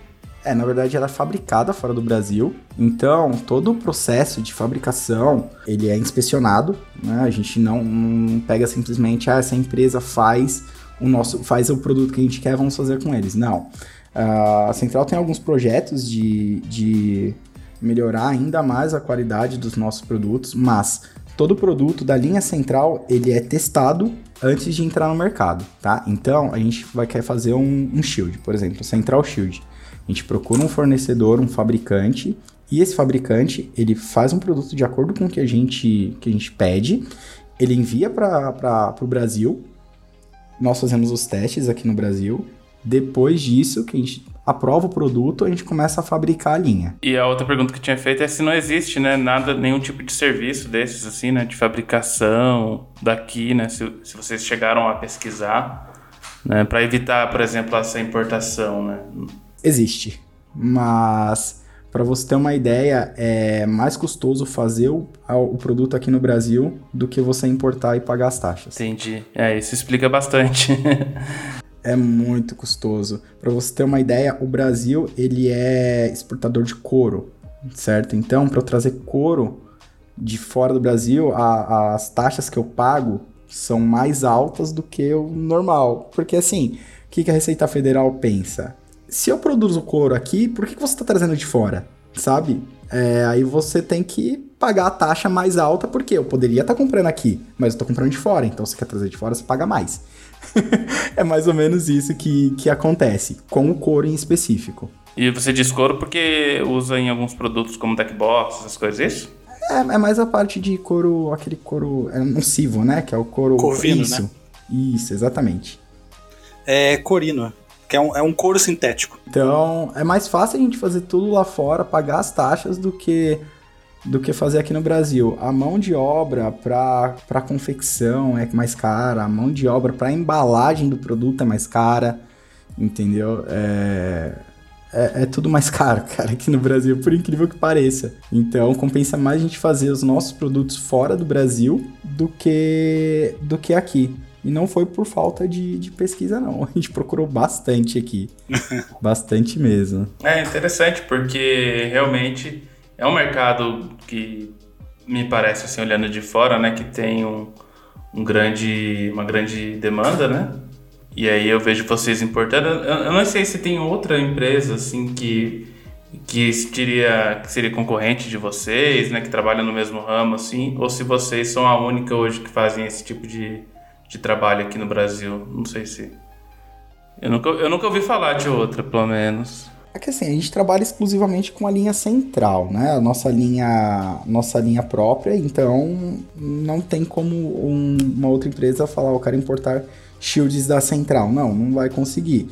É, na verdade ela é fabricada fora do Brasil, então todo o processo de fabricação ele é inspecionado, né? A gente não, não pega simplesmente, ah, essa empresa faz o nosso, faz o produto que a gente quer, vamos fazer com eles. Não. Uh, a Central tem alguns projetos de, de melhorar ainda mais a qualidade dos nossos produtos, mas todo produto da linha Central ele é testado antes de entrar no mercado, tá? Então a gente vai querer fazer um, um shield, por exemplo, Central Shield. A gente procura um fornecedor, um fabricante, e esse fabricante ele faz um produto de acordo com o que a gente, que a gente pede, ele envia para o Brasil, nós fazemos os testes aqui no Brasil, depois disso, que a gente aprova o produto, a gente começa a fabricar a linha. E a outra pergunta que tinha feito é se não existe, né, nada, nenhum tipo de serviço desses, assim, né, de fabricação daqui, né, se, se vocês chegaram a pesquisar, né, para evitar, por exemplo, essa importação, né? Existe, mas para você ter uma ideia, é mais custoso fazer o, o, produto aqui no Brasil do que você importar e pagar as taxas. Entendi. É, isso explica bastante. *laughs* é muito custoso. Para você ter uma ideia, o Brasil ele é exportador de couro, certo? Então, para eu trazer couro de fora do Brasil, a, as taxas que eu pago são mais altas do que o normal. Porque assim, o que, que a Receita Federal pensa? Se eu produzo couro aqui, por que, que você está trazendo de fora? Sabe? É, aí você tem que pagar a taxa mais alta, porque eu poderia estar tá comprando aqui, mas eu estou comprando de fora. Então, se você quer trazer de fora, você paga mais. *laughs* é mais ou menos isso que, que acontece, com o couro em específico. E você diz couro porque usa em alguns produtos como deckbox, essas coisas, é isso? É, é mais a parte de couro, aquele couro é nocivo, né? Que é o couro... Corvino, isso, né? Isso, exatamente. É corino, que é um, é um couro sintético. Então, é mais fácil a gente fazer tudo lá fora, pagar as taxas, do que do que fazer aqui no Brasil. A mão de obra para confecção é mais cara, a mão de obra para embalagem do produto é mais cara, entendeu? É, é, é, tudo mais *laughs* caro, cara, aqui no Brasil, por incrível que pareça. Então, compensa mais a gente fazer os nossos produtos fora do Brasil do que, do que aqui. E não foi por falta de, de pesquisa, não. *laughs* A gente procurou bastante aqui. *laughs* bastante mesmo. É interessante, porque realmente é um mercado que me parece, assim, olhando de fora, né, que tem um, um grande, uma grande demanda, né? E aí eu vejo vocês importando. Eu, eu não sei se tem outra empresa, assim, que, que, seria, que seria concorrente de vocês, né, que trabalha no mesmo ramo, assim, ou se vocês são a única hoje que fazem esse tipo de, de trabalho aqui no Brasil. Não sei se... Eu nunca, eu nunca ouvi falar de outra, pelo menos. É que assim, a gente trabalha exclusivamente com a linha central, né? A nossa linha, nossa linha própria, então não tem como um, uma outra empresa falar, eu quero importar shields da central. Não, não vai conseguir.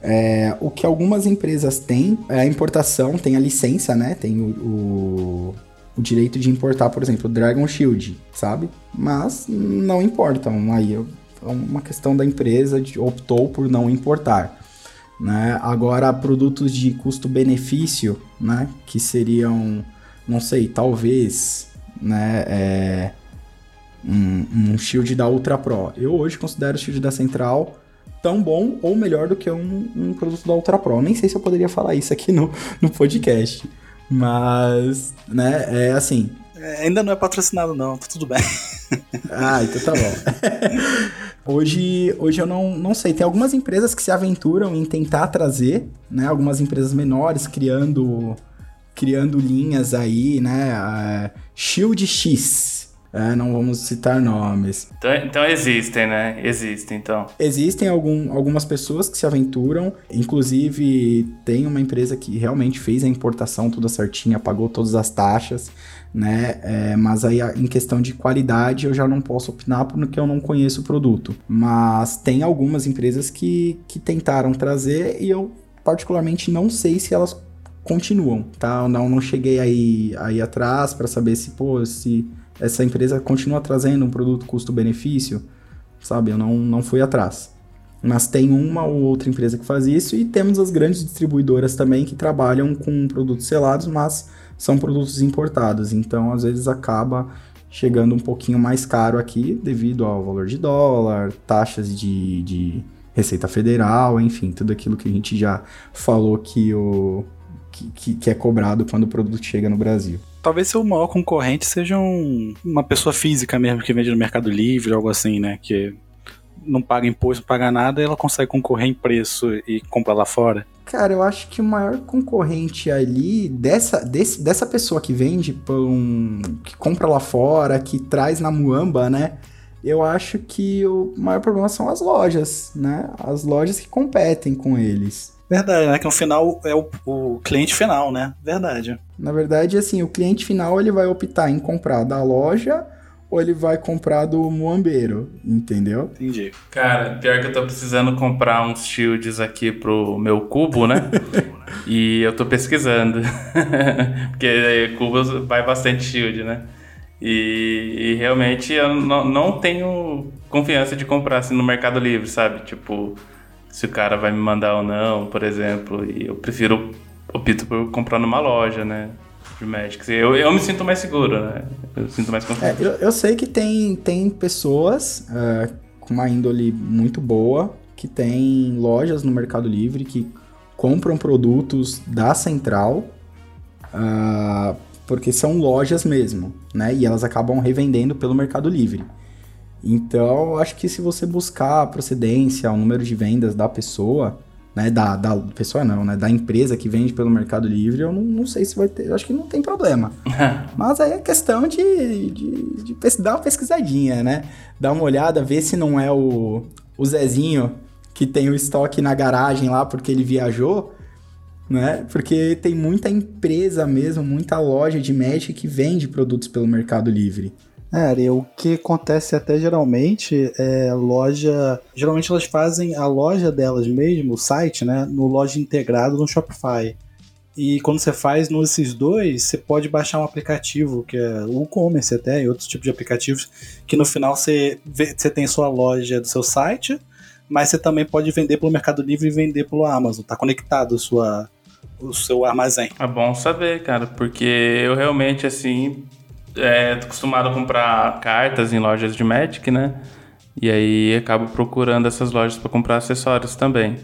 É, o que algumas empresas têm é a importação, tem a licença, né? Tem o, o, o direito de importar, por exemplo, Dragon Shield, sabe? Mas não importam. Aí é uma questão da empresa de, optou por não importar. Né? Agora, produtos de custo-benefício, né? que seriam, não sei, talvez né? É, um, um shield da Ultra Pro. Eu hoje considero o shield da Central tão bom ou melhor do que um, um produto da Ultra Pro. Nem sei se eu poderia falar isso aqui no, no podcast. Mas, né, é assim. É, ainda não é patrocinado, não, tá tudo bem. *laughs* ah, então tá bom. Hoje, hoje eu não, não sei. Tem algumas empresas que se aventuram em tentar trazer, né? Algumas empresas menores criando, criando linhas aí, né? Uh, Shield X, é, não vamos citar nomes. Então, então, existem, né? Existem, então. Existem algum, algumas pessoas que se aventuram. Inclusive, tem uma empresa que realmente fez a importação toda certinha, pagou todas as taxas, né? É, mas aí, em questão de qualidade, eu já não posso opinar porque eu não conheço o produto. Mas tem algumas empresas que, que tentaram trazer e eu, particularmente, não sei se elas continuam, tá? não, não cheguei aí, aí atrás para saber se, pô, se essa empresa continua trazendo um produto custo-benefício, sabe? Eu não, não fui atrás. Mas tem uma ou outra empresa que faz isso e temos as grandes distribuidoras também que trabalham com produtos selados, mas são produtos importados. Então, às vezes, acaba chegando um pouquinho mais caro aqui devido ao valor de dólar, taxas de, de Receita Federal, enfim, tudo aquilo que a gente já falou que, o, que, que é cobrado quando o produto chega no Brasil. Talvez seu maior concorrente seja um, uma pessoa física mesmo que vende no Mercado Livre, algo assim, né? Que não paga imposto, não paga nada, ela consegue concorrer em preço e comprar lá fora. Cara, eu acho que o maior concorrente ali dessa, desse, dessa pessoa que vende um, que compra lá fora, que traz na Muamba, né? Eu acho que o maior problema são as lojas, né? As lojas que competem com eles. Verdade, né? Que no final é o, o, cliente final, né? Verdade. Na verdade, assim, o cliente final ele vai optar em comprar da loja ou ele vai comprar do muambeiro, entendeu? Entendi. Cara, pior que eu tô precisando comprar uns shields aqui pro meu cubo, né? *laughs* e eu tô pesquisando. *laughs* Porque cubo vai bastante shield, né? E, e realmente eu não, não tenho confiança de comprar assim no Mercado Livre, sabe? Tipo, se o cara vai me mandar ou não, por exemplo. E eu prefiro, opto por comprar numa loja, né? De Magic. Eu, eu me sinto mais seguro, né? Eu sinto mais confiança. É, eu, eu, sei que tem, tem pessoas uh, com uma índole muito boa que tem lojas no Mercado Livre que compram produtos da Central. Uh, porque são lojas mesmo, né? E elas acabam revendendo pelo Mercado Livre. Então, acho que se você buscar a procedência, o número de vendas da pessoa, né, da, da pessoa não, né, da empresa que vende pelo Mercado Livre, eu não, não sei se vai ter, acho que não tem problema. *laughs* Mas aí é questão de, de, de, dar uma pesquisadinha, né, dar uma olhada, ver se não é o, o Zezinho que tem o estoque na garagem lá porque ele viajou, né, porque tem muita empresa mesmo, muita loja de Magic que vende produtos pelo Mercado Livre. É, o que acontece até geralmente é loja. Geralmente elas fazem a loja delas mesmo, o site, né? No loja integrado no Shopify. E quando você faz nesses dois, você pode baixar um aplicativo, que é o e-commerce até, e outros tipos de aplicativos, que no final você, vê, você tem sua loja do seu site, mas você também pode vender pelo Mercado Livre e vender pelo Amazon. Tá conectado sua, o seu armazém. É bom saber, cara, porque eu realmente, assim, é, acostumado a comprar cartas em lojas de Magic, né? E aí acabo procurando essas lojas para comprar acessórios também.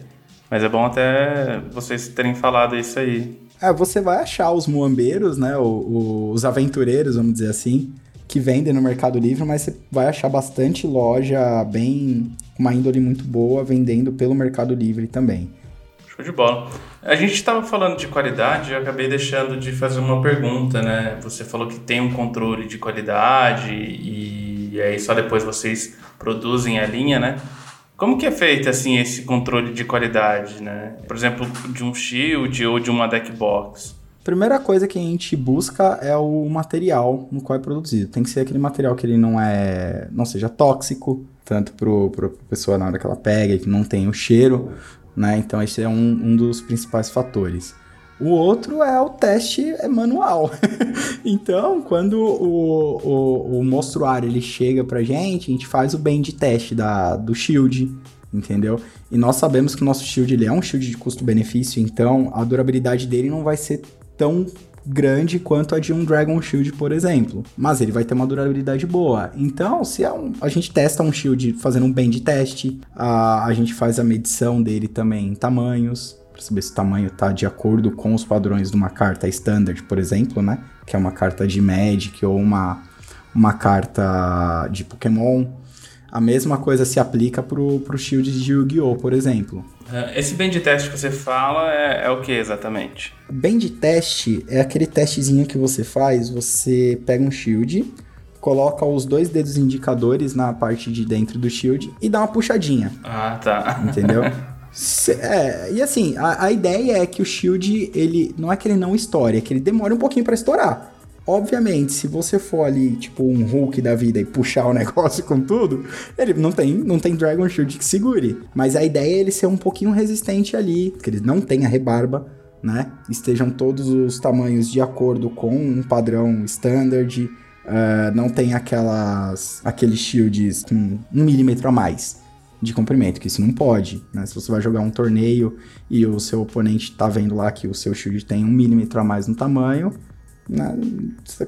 Mas é bom até vocês terem falado isso aí. É, você vai achar os muambeiros, né? O, o, os aventureiros, vamos dizer assim, que vendem no Mercado Livre, mas você vai achar bastante loja bem. com uma índole muito boa vendendo pelo Mercado Livre também. Show de bola. A gente estava falando de qualidade, eu acabei deixando de fazer uma pergunta, né? Você falou que tem um controle de qualidade e, aí só depois vocês produzem a linha, né? Como que é feito assim esse controle de qualidade, né? Por exemplo, de um shield ou de uma deck box? Primeira coisa que a gente busca é o material no qual é produzido. Tem que ser aquele material que ele não é, não seja tóxico, tanto para a pessoa na hora que ela pega, que não tem o cheiro, né? Então esse é um, um dos principais fatores. O outro é o teste manual. *laughs* então, quando o, o, o mostruário ele chega pra gente, a gente faz o bend teste da, do shield, entendeu? E nós sabemos que o nosso shield ele é um shield de custo-benefício, então a durabilidade dele não vai ser tão grande quanto a de um Dragon Shield, por exemplo. Mas ele vai ter uma durabilidade boa. Então, se é um, a gente testa um Shield fazendo um bend teste, a, a gente faz a medição dele também em tamanhos, para saber se o tamanho está de acordo com os padrões de uma carta standard, por exemplo, né? Que é uma carta de Magic ou uma, uma carta de Pokémon. A mesma coisa se aplica pro, pro shield de Yu-Gi-Oh!, por exemplo. É, esse band test que você fala é, é o que exatamente? Band test é aquele testezinho que você faz, você pega um shield, coloca os dois dedos indicadores na parte de dentro do shield e dá uma puxadinha. Ah, tá. Entendeu? *laughs* é, e assim, a, a, ideia é que o shield, ele não é que ele não estoure, é que ele demora um pouquinho para estourar. Obviamente, se você for ali, tipo, um Hulk da vida e puxar o *laughs* negócio com tudo, ele não tem, não tem Dragon Shield que segure. Mas a ideia é ele ser um pouquinho resistente ali, que ele não tenha rebarba, né? Estejam todos os tamanhos de acordo com um padrão standard. Uh, não tem aquelas aqueles shields com um milímetro a mais de comprimento, que isso não pode, né? Se você vai jogar um torneio e o seu oponente tá vendo lá que o seu shield tem um milímetro a mais no tamanho, né?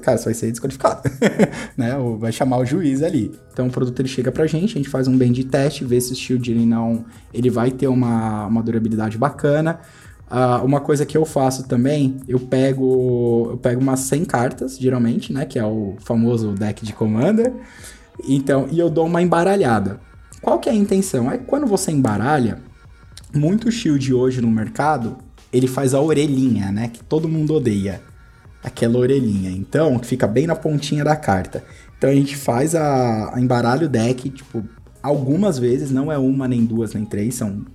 cara, você vai ser desqualificado, *laughs* né? Ou vai chamar o juiz ali. Então o produto ele chega pra gente, a gente faz um bem de teste, vê se o shield ele não, ele vai ter uma, uma durabilidade bacana. Uh, uma coisa que eu faço também, eu pego, eu pego umas 100 cartas, geralmente, né? Que é o famoso deck de Commander. Então, e eu dou uma embaralhada. Qual que é a intenção? É quando você embaralha, muito shield hoje no mercado, ele faz a orelhinha, né? Que todo mundo odeia. Aquela orelhinha. Então, que fica bem na pontinha da carta. Então a gente faz a, a embaralha o deck, tipo, algumas vezes, não é uma, nem duas, nem três, são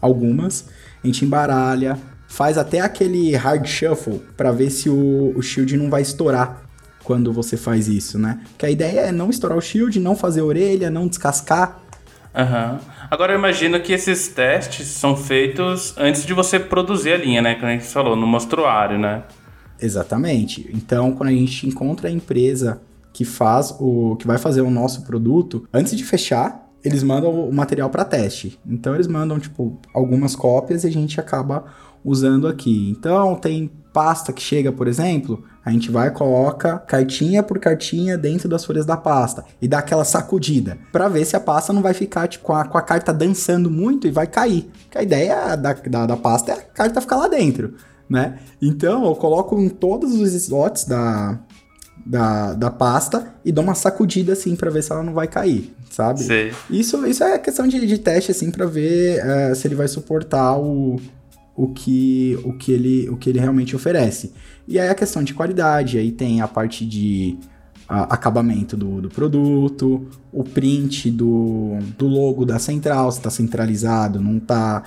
algumas. A gente embaralha, faz até aquele hard shuffle para ver se o, o shield não vai estourar quando você faz isso, né? Que a ideia é não estourar o shield, não fazer orelha, não descascar. Uhum. Agora eu imagino que esses testes são feitos antes de você produzir a linha, né? Como a gente falou, no mostruário, né? Exatamente. Então, quando a gente encontra a empresa que faz o que vai fazer o nosso produto, antes de fechar, eles mandam o material para teste. Então eles mandam tipo algumas cópias e a gente acaba usando aqui. Então tem pasta que chega, por exemplo, a gente vai coloca cartinha por cartinha dentro das folhas da pasta e dá aquela sacudida para ver se a pasta não vai ficar tipo, com, a, com a carta dançando muito e vai cair. Porque a ideia da, da, da pasta é a carta ficar lá dentro, né? Então eu coloco em todos os slots da, da, da pasta e dou uma sacudida assim para ver se ela não vai cair, sabe? Sim. Isso, isso é questão de, de teste assim para ver é, se ele vai suportar o, o que, o, que ele, o que ele realmente oferece. E aí a questão de qualidade, aí tem a parte de acabamento do, do, produto, o print do, do logo da central, se está centralizado, não está.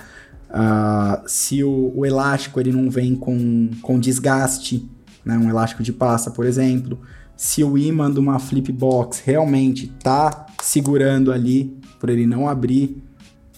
Uh, se o, o, elástico ele não vem com, com desgaste, né, um elástico de pasta, por exemplo. Se o imã de uma flip box realmente está segurando ali, por ele não abrir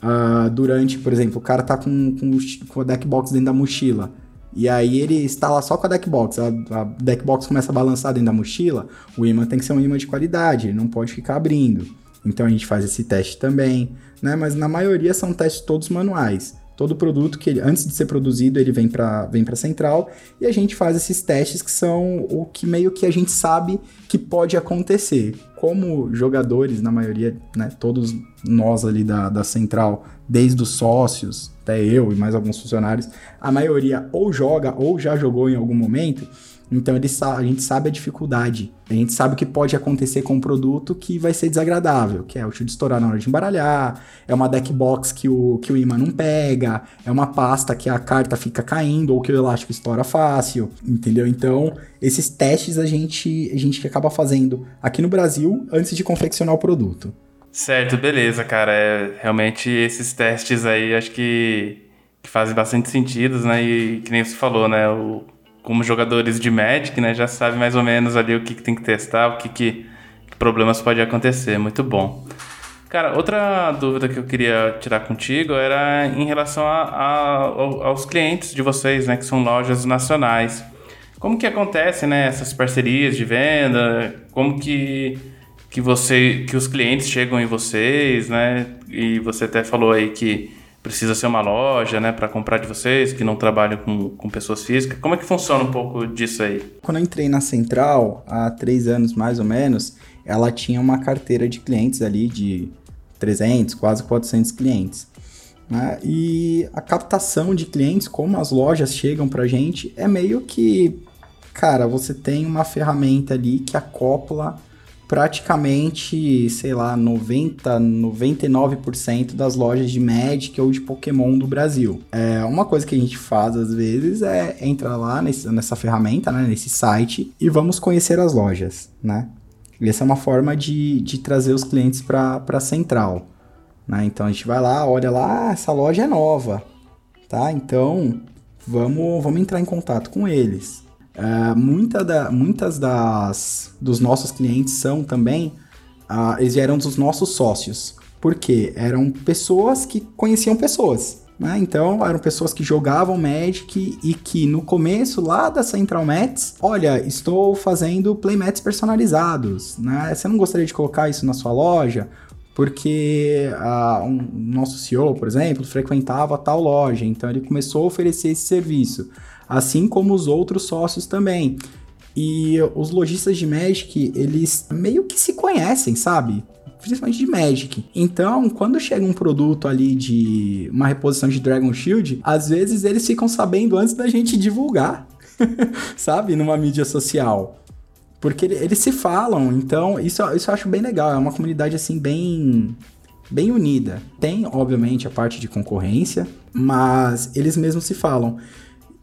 uh, durante, por exemplo, o cara tá com, com, com a deck box dentro da mochila e aí ele está lá só com a deckbox. A, a deckbox começa a balançar dentro da mochila. O imã tem que ser um imã de qualidade, ele não pode ficar abrindo. Então a gente faz esse teste também, né? Mas na maioria são testes todos manuais. Todo produto que ele, antes de ser produzido, ele vem para vem a central e a gente faz esses testes que são o que meio que a gente sabe que pode acontecer. Como jogadores, na maioria, né, todos nós ali da, da central, desde os sócios, até eu e mais alguns funcionários, a maioria ou joga ou já jogou em algum momento. Então ele a gente sabe a dificuldade, a gente sabe o que pode acontecer com um produto que vai ser desagradável, que é o shield estourar na hora de embaralhar, é uma deck box que o, que o imã não pega, é uma pasta que a carta fica caindo ou que o elástico estoura fácil, entendeu? Então esses testes a gente, a gente acaba fazendo aqui no Brasil antes de confeccionar o produto. Certo, beleza, cara. É, realmente esses testes aí acho que, que fazem bastante sentido, né? E que nem você falou, né? O, como jogadores de Magic, né? Já sabe mais ou menos ali o que, que tem que testar, o que, que, que problemas pode acontecer. Muito bom. Cara, outra dúvida que eu queria tirar contigo era em relação a, a, aos clientes de vocês, né? Que são lojas nacionais. Como que acontece, né? Essas parcerias de venda? Como que que você que os clientes chegam em vocês, né? E você até falou aí que precisa ser uma loja, né, para comprar de vocês, que não trabalham com, com pessoas físicas. Como é que funciona um pouco disso aí? Quando eu entrei na Central, há três anos mais ou menos, ela tinha uma carteira de clientes ali de 300, quase 400 clientes. Né? E a captação de clientes, como as lojas chegam pra gente, é meio que, cara, você tem uma ferramenta ali que acopla praticamente, sei lá, 90, 99% das lojas de Magic ou de Pokémon do Brasil. É, uma coisa que a gente faz às vezes é entrar lá nesse, nessa ferramenta, né, nesse site e vamos conhecer as lojas, né? E essa é uma forma de, de trazer os clientes para a central. Né? Então a gente vai lá, olha lá, ah, essa loja é nova, tá? Então vamos, vamos entrar em contato com eles. Uh, muita da, muitas das dos nossos clientes são também, uh, eles vieram dos nossos sócios. porque Eram pessoas que conheciam pessoas. Né? Então, eram pessoas que jogavam Magic e que no começo lá da Central Mats, olha, estou fazendo playmats personalizados, né? Você não gostaria de colocar isso na sua loja? Porque uh, um, nosso CEO, por exemplo, frequentava tal loja, então ele começou a oferecer esse serviço assim como os outros sócios também. E os lojistas de Magic, eles meio que se conhecem, sabe? Principalmente de Magic. Então, quando chega um produto ali de uma reposição de Dragon Shield, às vezes eles ficam sabendo antes da gente divulgar, *laughs* sabe? Numa mídia social. Porque eles se falam, então isso, isso eu acho bem legal. É uma comunidade assim bem bem unida. Tem, obviamente, a parte de concorrência, mas eles mesmos se falam.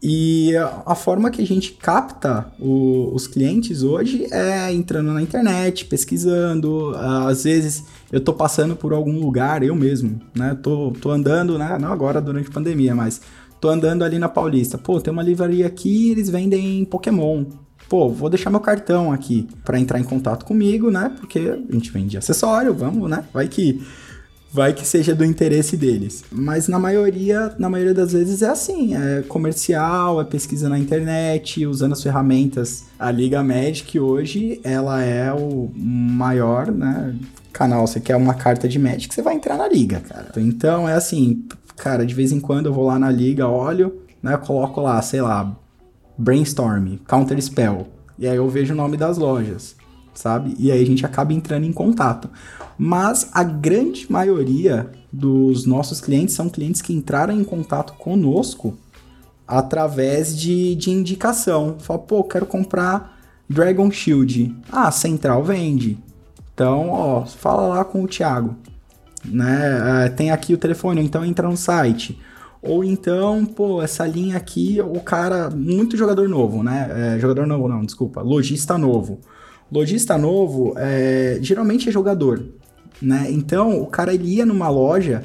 E a forma que a gente capta o, os clientes hoje é entrando na internet, pesquisando. Às vezes eu tô passando por algum lugar, eu mesmo, né? Tô, tô andando, né? Não agora durante a pandemia, mas tô andando ali na Paulista. Pô, tem uma livraria aqui eles vendem Pokémon. Pô, vou deixar meu cartão aqui para entrar em contato comigo, né? Porque a gente vende acessório, vamos, né? Vai que vai que seja do interesse deles. Mas na maioria, na maioria das vezes é assim, é comercial, é pesquisa na internet, usando as ferramentas. A Liga Magic hoje, ela é o maior, né, canal. Você quer uma carta de Magic, você vai entrar na liga, cara. Então é assim, cara, de vez em quando eu vou lá na liga, olho, né, coloco lá, sei lá, Brainstorm, Counter Spell. E aí eu vejo o nome das lojas sabe? E aí a gente acaba entrando em contato. Mas a grande maioria dos nossos clientes são clientes que entraram em contato conosco através de, de indicação. Fala, pô, quero comprar Dragon Shield. Ah, Central vende. Então, ó, fala lá com o Thiago. Né? É, tem aqui o telefone, então entra no site. Ou então, pô, essa linha aqui, o cara, muito jogador novo, né? É, jogador novo, não, desculpa, lojista novo. Lojista novo, é, geralmente é jogador, né? Então, o cara ele ia numa loja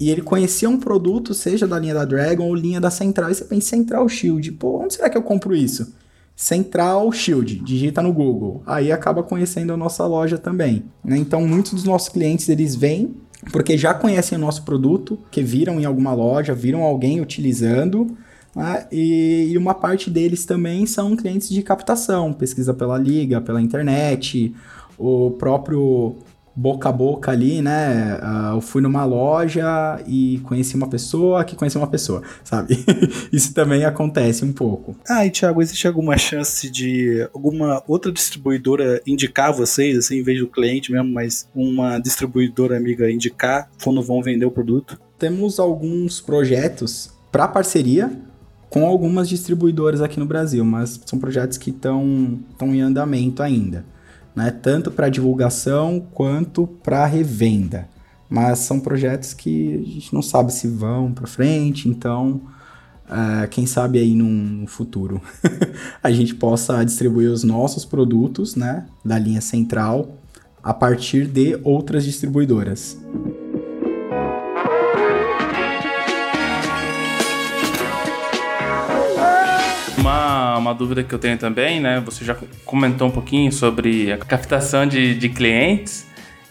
e ele conhecia um produto, seja da linha da Dragon ou linha da Central, e você pensa Central Shield. Pô, onde será que eu compro isso? Central Shield, digita no Google. Aí acaba conhecendo a nossa loja também. Né? Então, muitos dos nossos clientes, eles vêm porque já conhecem o nosso produto, que viram em alguma loja, viram alguém utilizando, né? E, e, uma parte deles também são clientes de captação, pesquisa pela liga, pela internet, o próprio boca a boca ali, né? Uh, eu fui numa loja e conheci uma pessoa que conheceu uma pessoa, sabe? *laughs* Isso também acontece um pouco. Ah, e Thiago, existe alguma chance de alguma outra distribuidora indicar vocês, assim, em vez do cliente mesmo, mas uma distribuidora amiga indicar quando vão vender o produto? Temos alguns projetos para parceria com algumas distribuidoras aqui no Brasil, mas são projetos que estão em andamento ainda, né? tanto para divulgação quanto para revenda. Mas são projetos que a gente não sabe se vão para frente, então uh, quem sabe aí no futuro *laughs* a gente possa distribuir os nossos produtos né, da linha central a partir de outras distribuidoras. Uma, uma dúvida que eu tenho também, né? Você já comentou um pouquinho sobre a captação de, de clientes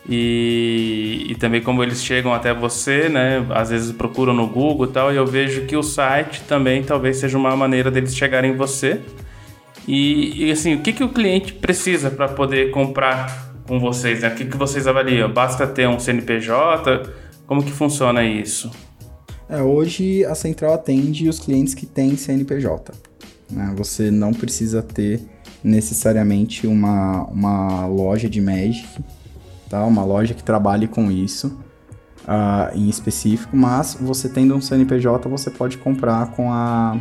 e, e também como eles chegam até você, né? Às vezes procuram no Google e tal, e eu vejo que o site também talvez seja uma maneira deles chegarem em você. E, e assim, o que, que o cliente precisa para poder comprar com vocês? Né? O que, que vocês avaliam? Basta ter um CNPJ? Como que funciona isso? É, hoje a central atende os clientes que têm CNPJ. Né? Você não precisa ter necessariamente uma, uma loja de Magic, tá? uma loja que trabalhe com isso uh, em específico, mas você tendo um CNPJ você pode comprar com a,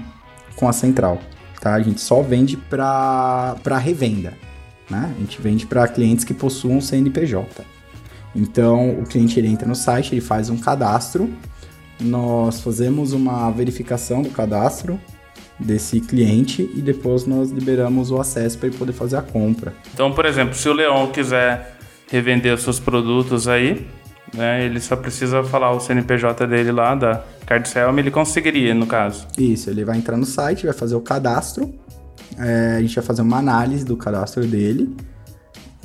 com a central. Tá? A gente só vende para revenda. né? A gente vende para clientes que possuam CNPJ. Então, o cliente ele entra no site, ele faz um cadastro, nós fazemos uma verificação do cadastro desse cliente e depois nós liberamos o acesso para ele poder fazer a compra. Então, por exemplo, se o Leon quiser revender os seus produtos aí, né, ele só precisa falar o CNPJ dele lá da CardSelm, ele conseguiria, no caso. Isso, ele vai entrar no site, vai fazer o cadastro, é, a gente vai fazer uma análise do cadastro dele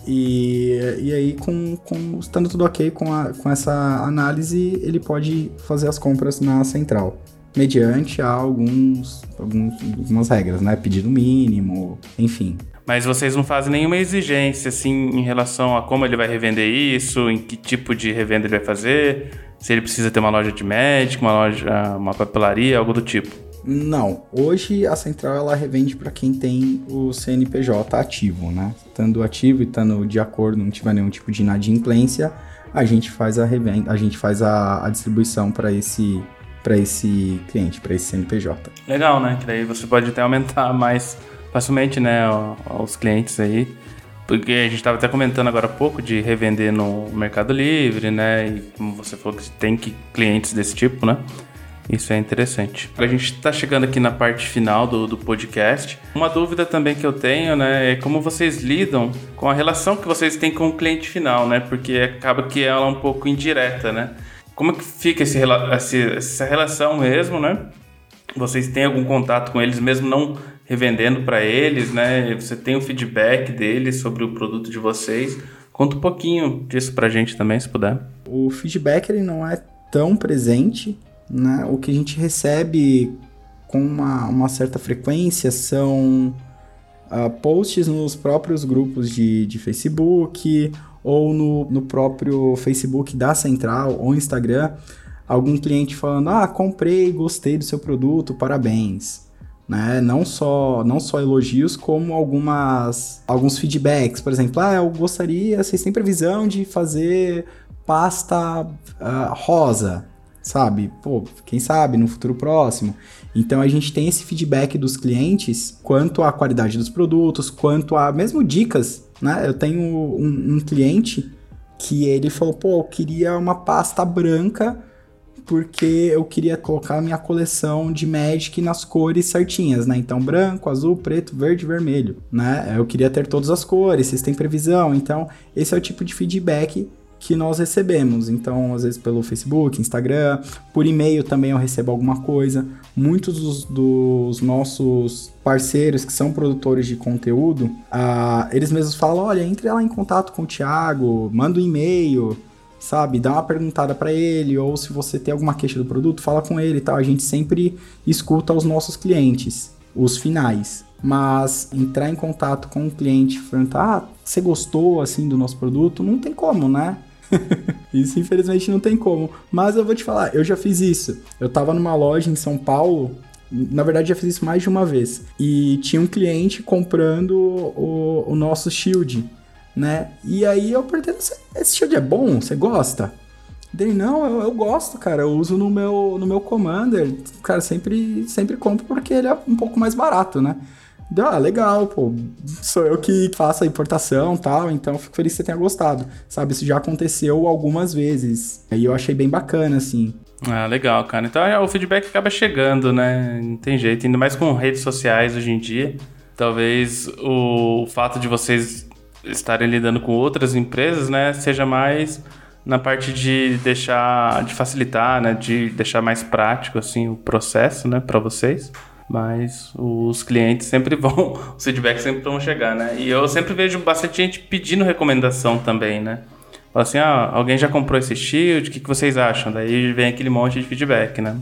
e, e aí, com, com, estando tudo ok com, a, com essa análise, ele pode fazer as compras na central. Mediante alguns, alguns, algumas regras, né? Pedido mínimo, enfim. Mas vocês não fazem nenhuma exigência, assim, em relação a como ele vai revender isso, em que tipo de revenda ele vai fazer, se ele precisa ter uma loja de médico, uma loja, uma papelaria, algo do tipo. Não, hoje a central ela revende para quem tem o CNPJ ativo, né? Estando ativo e estando de acordo, não tiver nenhum tipo de inadimplência, a gente faz a revenda, a gente faz a, a distribuição para esse para esse cliente, para esse CNPJ. Legal, né? Que daí você pode até aumentar mais facilmente, né, os clientes aí. Porque a gente estava até comentando agora há pouco de revender no Mercado Livre, né? E como você falou que tem que clientes desse tipo, né? Isso é interessante. A gente está chegando aqui na parte final do, do podcast. Uma dúvida também que eu tenho, né, é como vocês lidam com a relação que vocês têm com o cliente final, né? Porque acaba que ela é um pouco indireta, né? Como que fica esse, essa relação mesmo, né? Vocês têm algum contato com eles, mesmo não revendendo para eles, né? Você tem o feedback deles sobre o produto de vocês. Conta um pouquinho disso para a gente também, se puder. O feedback ele não é tão presente né? O que a gente recebe com uma, uma certa frequência são uh, posts nos próprios grupos de, de Facebook ou no, no próprio Facebook da Central ou Instagram, algum cliente falando: Ah, comprei, gostei do seu produto, parabéns. Né? Não só não só elogios, como algumas alguns feedbacks. Por exemplo, ah, eu gostaria, vocês têm previsão de fazer pasta uh, rosa? Sabe? Pô, quem sabe no futuro próximo. Então a gente tem esse feedback dos clientes quanto à qualidade dos produtos, quanto a mesmo dicas, né? Eu tenho um, um cliente que ele falou, pô, eu queria uma pasta branca porque eu queria colocar minha coleção de Magic nas cores certinhas, né? Então, branco, azul, preto, verde, vermelho, né? Eu queria ter todas as cores, vocês têm previsão. Então, esse é o tipo de feedback que nós recebemos. Então, às vezes pelo Facebook, Instagram, por e-mail também eu recebo alguma coisa. Muitos dos, dos nossos parceiros que são produtores de conteúdo, uh, eles mesmos falam: olha, entre lá em contato com o Thiago, manda um e-mail, sabe? Dá uma perguntada para ele, ou se você tem alguma queixa do produto, fala com ele e tal. A gente sempre escuta os nossos clientes, os finais. Mas entrar em contato com o cliente, perguntar, ah, você gostou assim do nosso produto? Não tem como, né? *laughs* isso infelizmente não tem como. Mas eu vou te falar, eu já fiz isso. Eu tava numa loja em São Paulo. Na verdade, já fiz isso mais de uma vez. E tinha um cliente comprando o, o nosso Shield, né? E aí eu perguntei, esse Shield é bom? Você gosta? Dele, não, eu, eu, gosto, cara. Eu uso no meu, no meu Commander. Cara, sempre, sempre compro porque ele é um pouco mais barato, né? Ah, legal, pô, sou eu que faço a importação tal, então fico feliz que você tenha gostado. Sabe, isso já aconteceu algumas vezes. E eu achei bem bacana, assim. Ah, legal, cara. Então é, o feedback acaba chegando, né? Não tem jeito, ainda mais com redes sociais hoje em dia. Talvez o fato de vocês estarem lidando com outras empresas, né, seja mais na parte de deixar, de facilitar, né, de deixar mais prático assim o processo, né, para vocês mas os clientes sempre *laughs* vão, os feedbacks sempre vão chegar, né? E eu sempre vejo bastante gente pedindo recomendação também, né? Fala assim, ah, alguém já comprou esse shield, o que, que vocês acham? Daí vem aquele monte de feedback, né?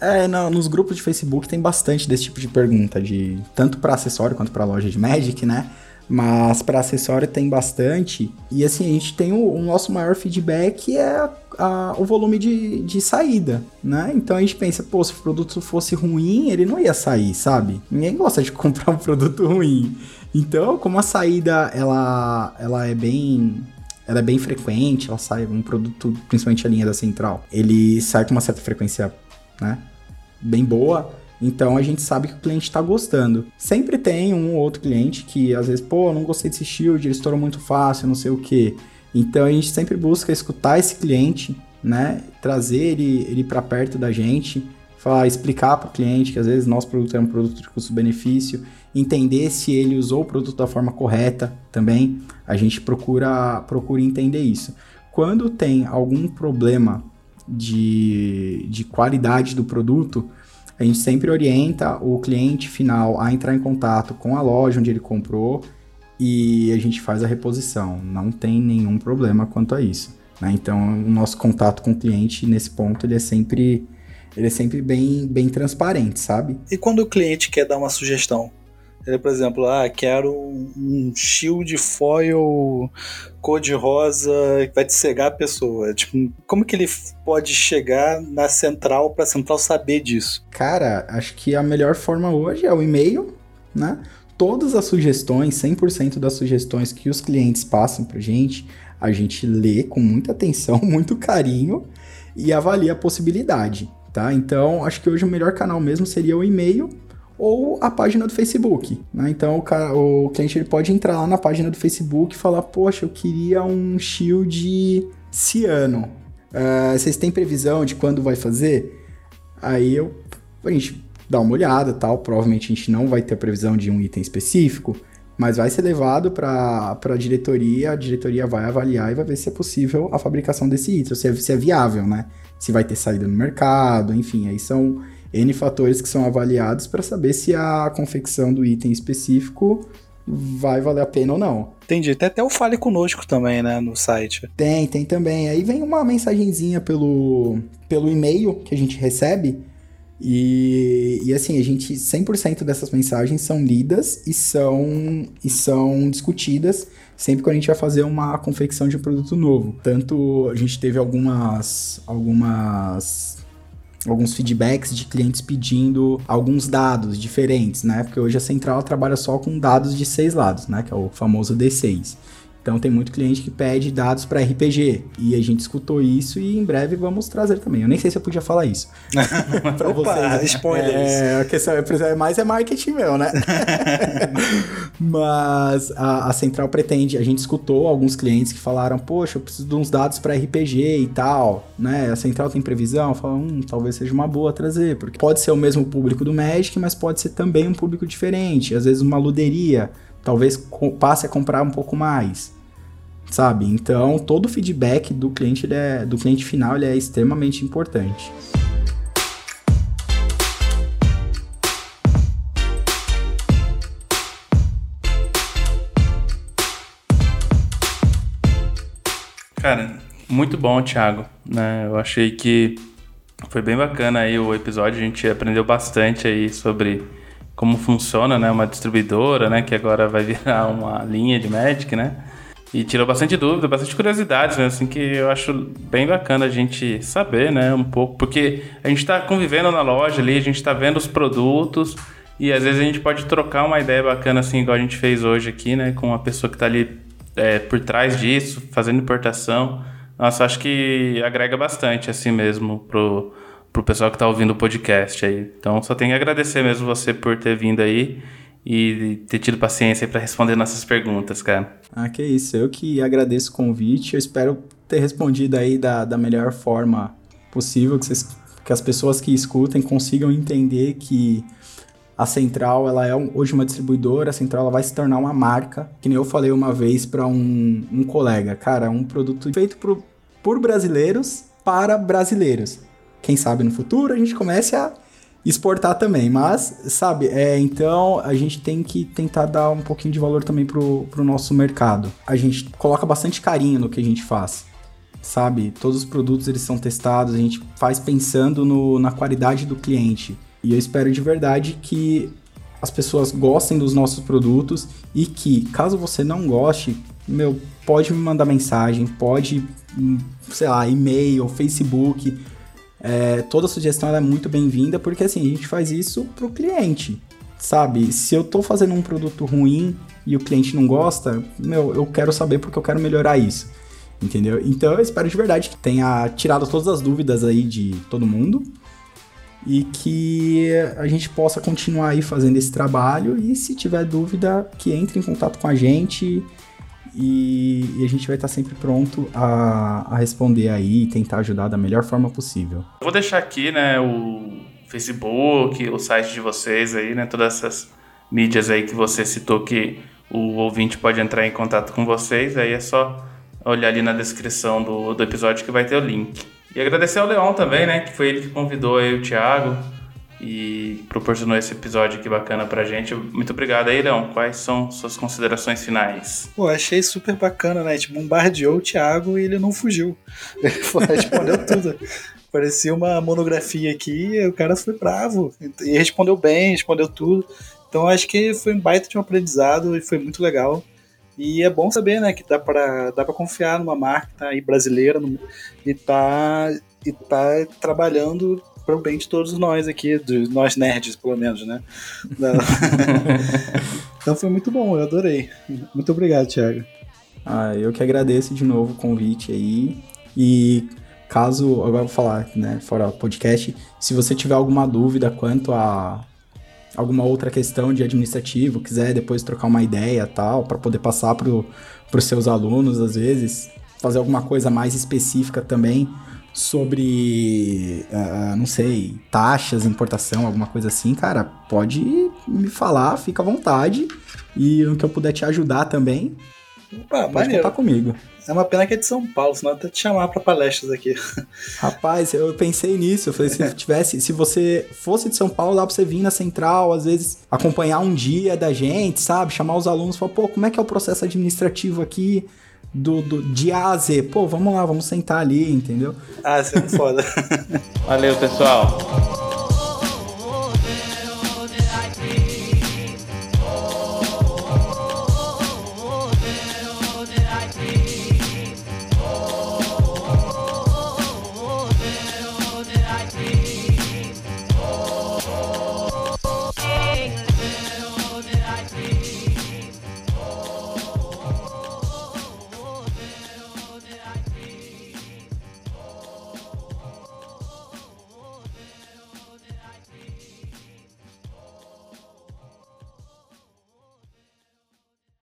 É, não, nos grupos de Facebook tem bastante desse tipo de pergunta, de tanto para acessório quanto para loja de Magic, né? Mas para acessório tem bastante. E assim, a gente tem o, o nosso maior feedback é a, o volume de, de saída, né? Então a gente pensa, pô, se o produto fosse ruim, ele não ia sair, sabe? Ninguém gosta de *laughs* comprar um produto ruim. Então, como a saída ela, ela é bem ela é bem frequente, ela sai um produto, principalmente a linha da central, ele sai com uma certa frequência, né? Bem boa Então a gente sabe que o cliente está gostando. Sempre tem um ou outro cliente que às vezes, pô, não gostei desse shield, ele estourou muito fácil, não sei o que. Então a gente sempre busca escutar esse cliente, né? Trazer ele, ele para perto da gente, falar, explicar para o cliente que às vezes nosso produto é um produto de custo-benefício, entender se ele usou o produto da forma correta também. A gente procura, procura entender isso. Quando tem algum problema de, de qualidade do produto, a gente sempre orienta o cliente final a entrar em contato com a loja onde ele comprou e a gente faz a reposição. Não tem nenhum problema quanto a isso. Né? Então, o nosso contato com o cliente nesse ponto ele é sempre ele é sempre bem, bem transparente, sabe? E quando o cliente quer dar uma sugestão? Ele, por exemplo, ah, quero um shield foil cor-de-rosa que vai te cegar a pessoa. Tipo, como que ele pode chegar na central para a central saber disso? Cara, acho que a melhor forma hoje é o e-mail, né? Todas as sugestões, 100% das sugestões que os clientes passam pra gente, a gente lê com muita atenção, *laughs* muito carinho e avalia a possibilidade, tá? Então, acho que hoje o melhor canal mesmo seria o e-mail ou a página do Facebook. Né? Então o, cara, o cliente ele pode entrar lá na página do Facebook e falar: Poxa, eu queria um shield ciano. Uh, vocês têm previsão de quando vai fazer? Aí eu, a gente dá uma olhada tal. Provavelmente a gente não vai ter a previsão de um item específico, mas vai ser levado para a diretoria. A diretoria vai avaliar e vai ver se é possível a fabricação desse item, se é, se é viável, né? Se vai ter saída no mercado, enfim, aí são N fatores que são avaliados para saber se a confecção do item específico vai valer a pena ou não. Entendi. Tem até o Fale Conosco também, né, no site. Tem, tem também. Aí vem uma mensagenzinha pelo, pelo e-mail que a gente recebe. E, e assim, a gente, 100% dessas mensagens são lidas e são, e são discutidas sempre que a gente vai fazer uma confecção de um produto novo. Tanto a gente teve algumas, algumas alguns feedbacks de clientes pedindo alguns dados diferentes, né? Porque hoje a central trabalha só com dados de seis lados, né? Que é o famoso D6. Então tem muito cliente que pede dados para RPG e a gente escutou isso e em breve vamos trazer também. Eu nem sei se eu podia falar isso *laughs* para vocês. Spoilers. É, a questão é mais é marketing meu, né? *laughs* Mas a, a, central pretende. A gente escutou alguns clientes que falaram: Poxa, eu preciso de uns dados para RPG e tal, né? A central tem previsão. Falam, hum, talvez seja uma boa trazer, porque pode ser o mesmo público do Magic, mas pode ser também um público diferente. Às vezes uma luderia talvez passe a comprar um pouco mais, sabe? Então, todo o feedback do cliente, é, do cliente final, ele é extremamente importante. Cara, muito bom, Thiago. Né? Eu achei que foi bem bacana aí o episódio. A gente aprendeu bastante aí sobre como funciona, né, uma distribuidora, né, que agora vai *laughs* virar uma linha de Magic, né? E tirou bastante dúvida, bastante curiosidades, né, assim, que eu acho bem bacana a gente saber, né, um pouco, porque a gente está convivendo na loja ali, a gente está vendo os produtos e às vezes a gente pode trocar uma ideia bacana, assim, igual a gente fez hoje aqui, né, com uma pessoa que está ali é, por trás disso, fazendo importação. Nossa, acho que agrega bastante, assim mesmo, pro pro pessoal que tá ouvindo o podcast aí. Então só tenho que agradecer mesmo você por ter vindo aí e ter tido paciência para responder nossas perguntas, cara. Ah, que isso. Eu que agradeço o convite. Eu espero ter respondido aí da, da melhor forma possível, que, vocês, que as pessoas que escutem consigam entender que a Central ela é um, hoje uma distribuidora, a Central ela vai se tornar uma marca, que nem eu falei uma vez para um, um colega, cara, um produto feito pro, por brasileiros para brasileiros quem sabe no futuro a gente comece a exportar também. Mas, sabe, é, então a gente tem que tentar dar um pouquinho de valor também pro, pro nosso mercado. A gente coloca bastante carinho no que a gente faz. Sabe, todos os produtos eles são testados, a gente faz pensando no, na qualidade do cliente. E eu espero de verdade que as pessoas gostem dos nossos produtos e que, caso você não goste, meu, pode me mandar mensagem, pode, hum, sei lá, e-mail, Facebook, é, toda sugestão é muito bem-vinda, porque assim, a gente faz isso pro cliente, sabe? Se eu tô fazendo um produto ruim e o cliente não gosta, meu, eu quero saber porque eu quero melhorar isso. Entendeu? Então eu espero de verdade que tenha tirado todas as dúvidas aí de todo mundo. e que a gente possa continuar aí fazendo esse trabalho e se tiver dúvida que entre em contato com a gente e, e a gente vai estar sempre pronto a, a responder aí e tentar ajudar da melhor forma possível. Eu vou deixar aqui, né, o Facebook, o site de vocês aí, né, todas essas mídias aí que você citou que o ouvinte pode entrar em contato com vocês, aí é só olhar ali na descrição do, do episódio que vai ter o link. E agradecer ao Leon também, né? Que foi ele que convidou aí o Thiago e proporcionou esse episódio aqui bacana pra gente. Muito obrigado aí, Leon. Quais são suas considerações finais? Pô, achei super bacana, né? Tipo, bombardeou o Thiago e ele não fugiu. *laughs* Ele respondeu tudo. Parecia uma monografia aqui, o cara foi bravo. E respondeu bem, respondeu tudo. Então acho que foi um baita de um aprendizado e foi muito legal. E é bom saber, né, que dá para dá para confiar numa marca tá aí brasileira no, e tá e tá trabalhando para o bem de todos nós aqui, de nós nerds, pelo menos, né? *laughs* então foi muito bom, eu adorei. Muito obrigado, Thiago. Ah, eu que agradeço de novo o convite aí. E caso, agora vou falar, né, fora o podcast, se você tiver alguma dúvida quanto a alguma outra questão de administrativo, quiser depois trocar uma ideia tal, para poder passar para os seus alunos, às vezes, fazer alguma coisa mais específica também sobre, uh, não sei, taxas, importação, alguma coisa assim, cara, pode me falar, fica à vontade. E o que eu puder te ajudar também, Opa, pode maneiro. contar comigo. É uma pena que é de São Paulo, senão eu até te chamar para palestras aqui. *laughs* Rapaz, eu pensei nisso. Eu falei, se *laughs* tivesse, se você fosse de São Paulo, dá pra você vir na central, às vezes acompanhar um dia da gente, sabe? Chamar os alunos e falar, pô, como é que é o processo administrativo aqui? Do, do, de A a Z. Pô, vamos lá, vamos sentar ali, entendeu? Ah, isso é foda. Valeu, pessoal.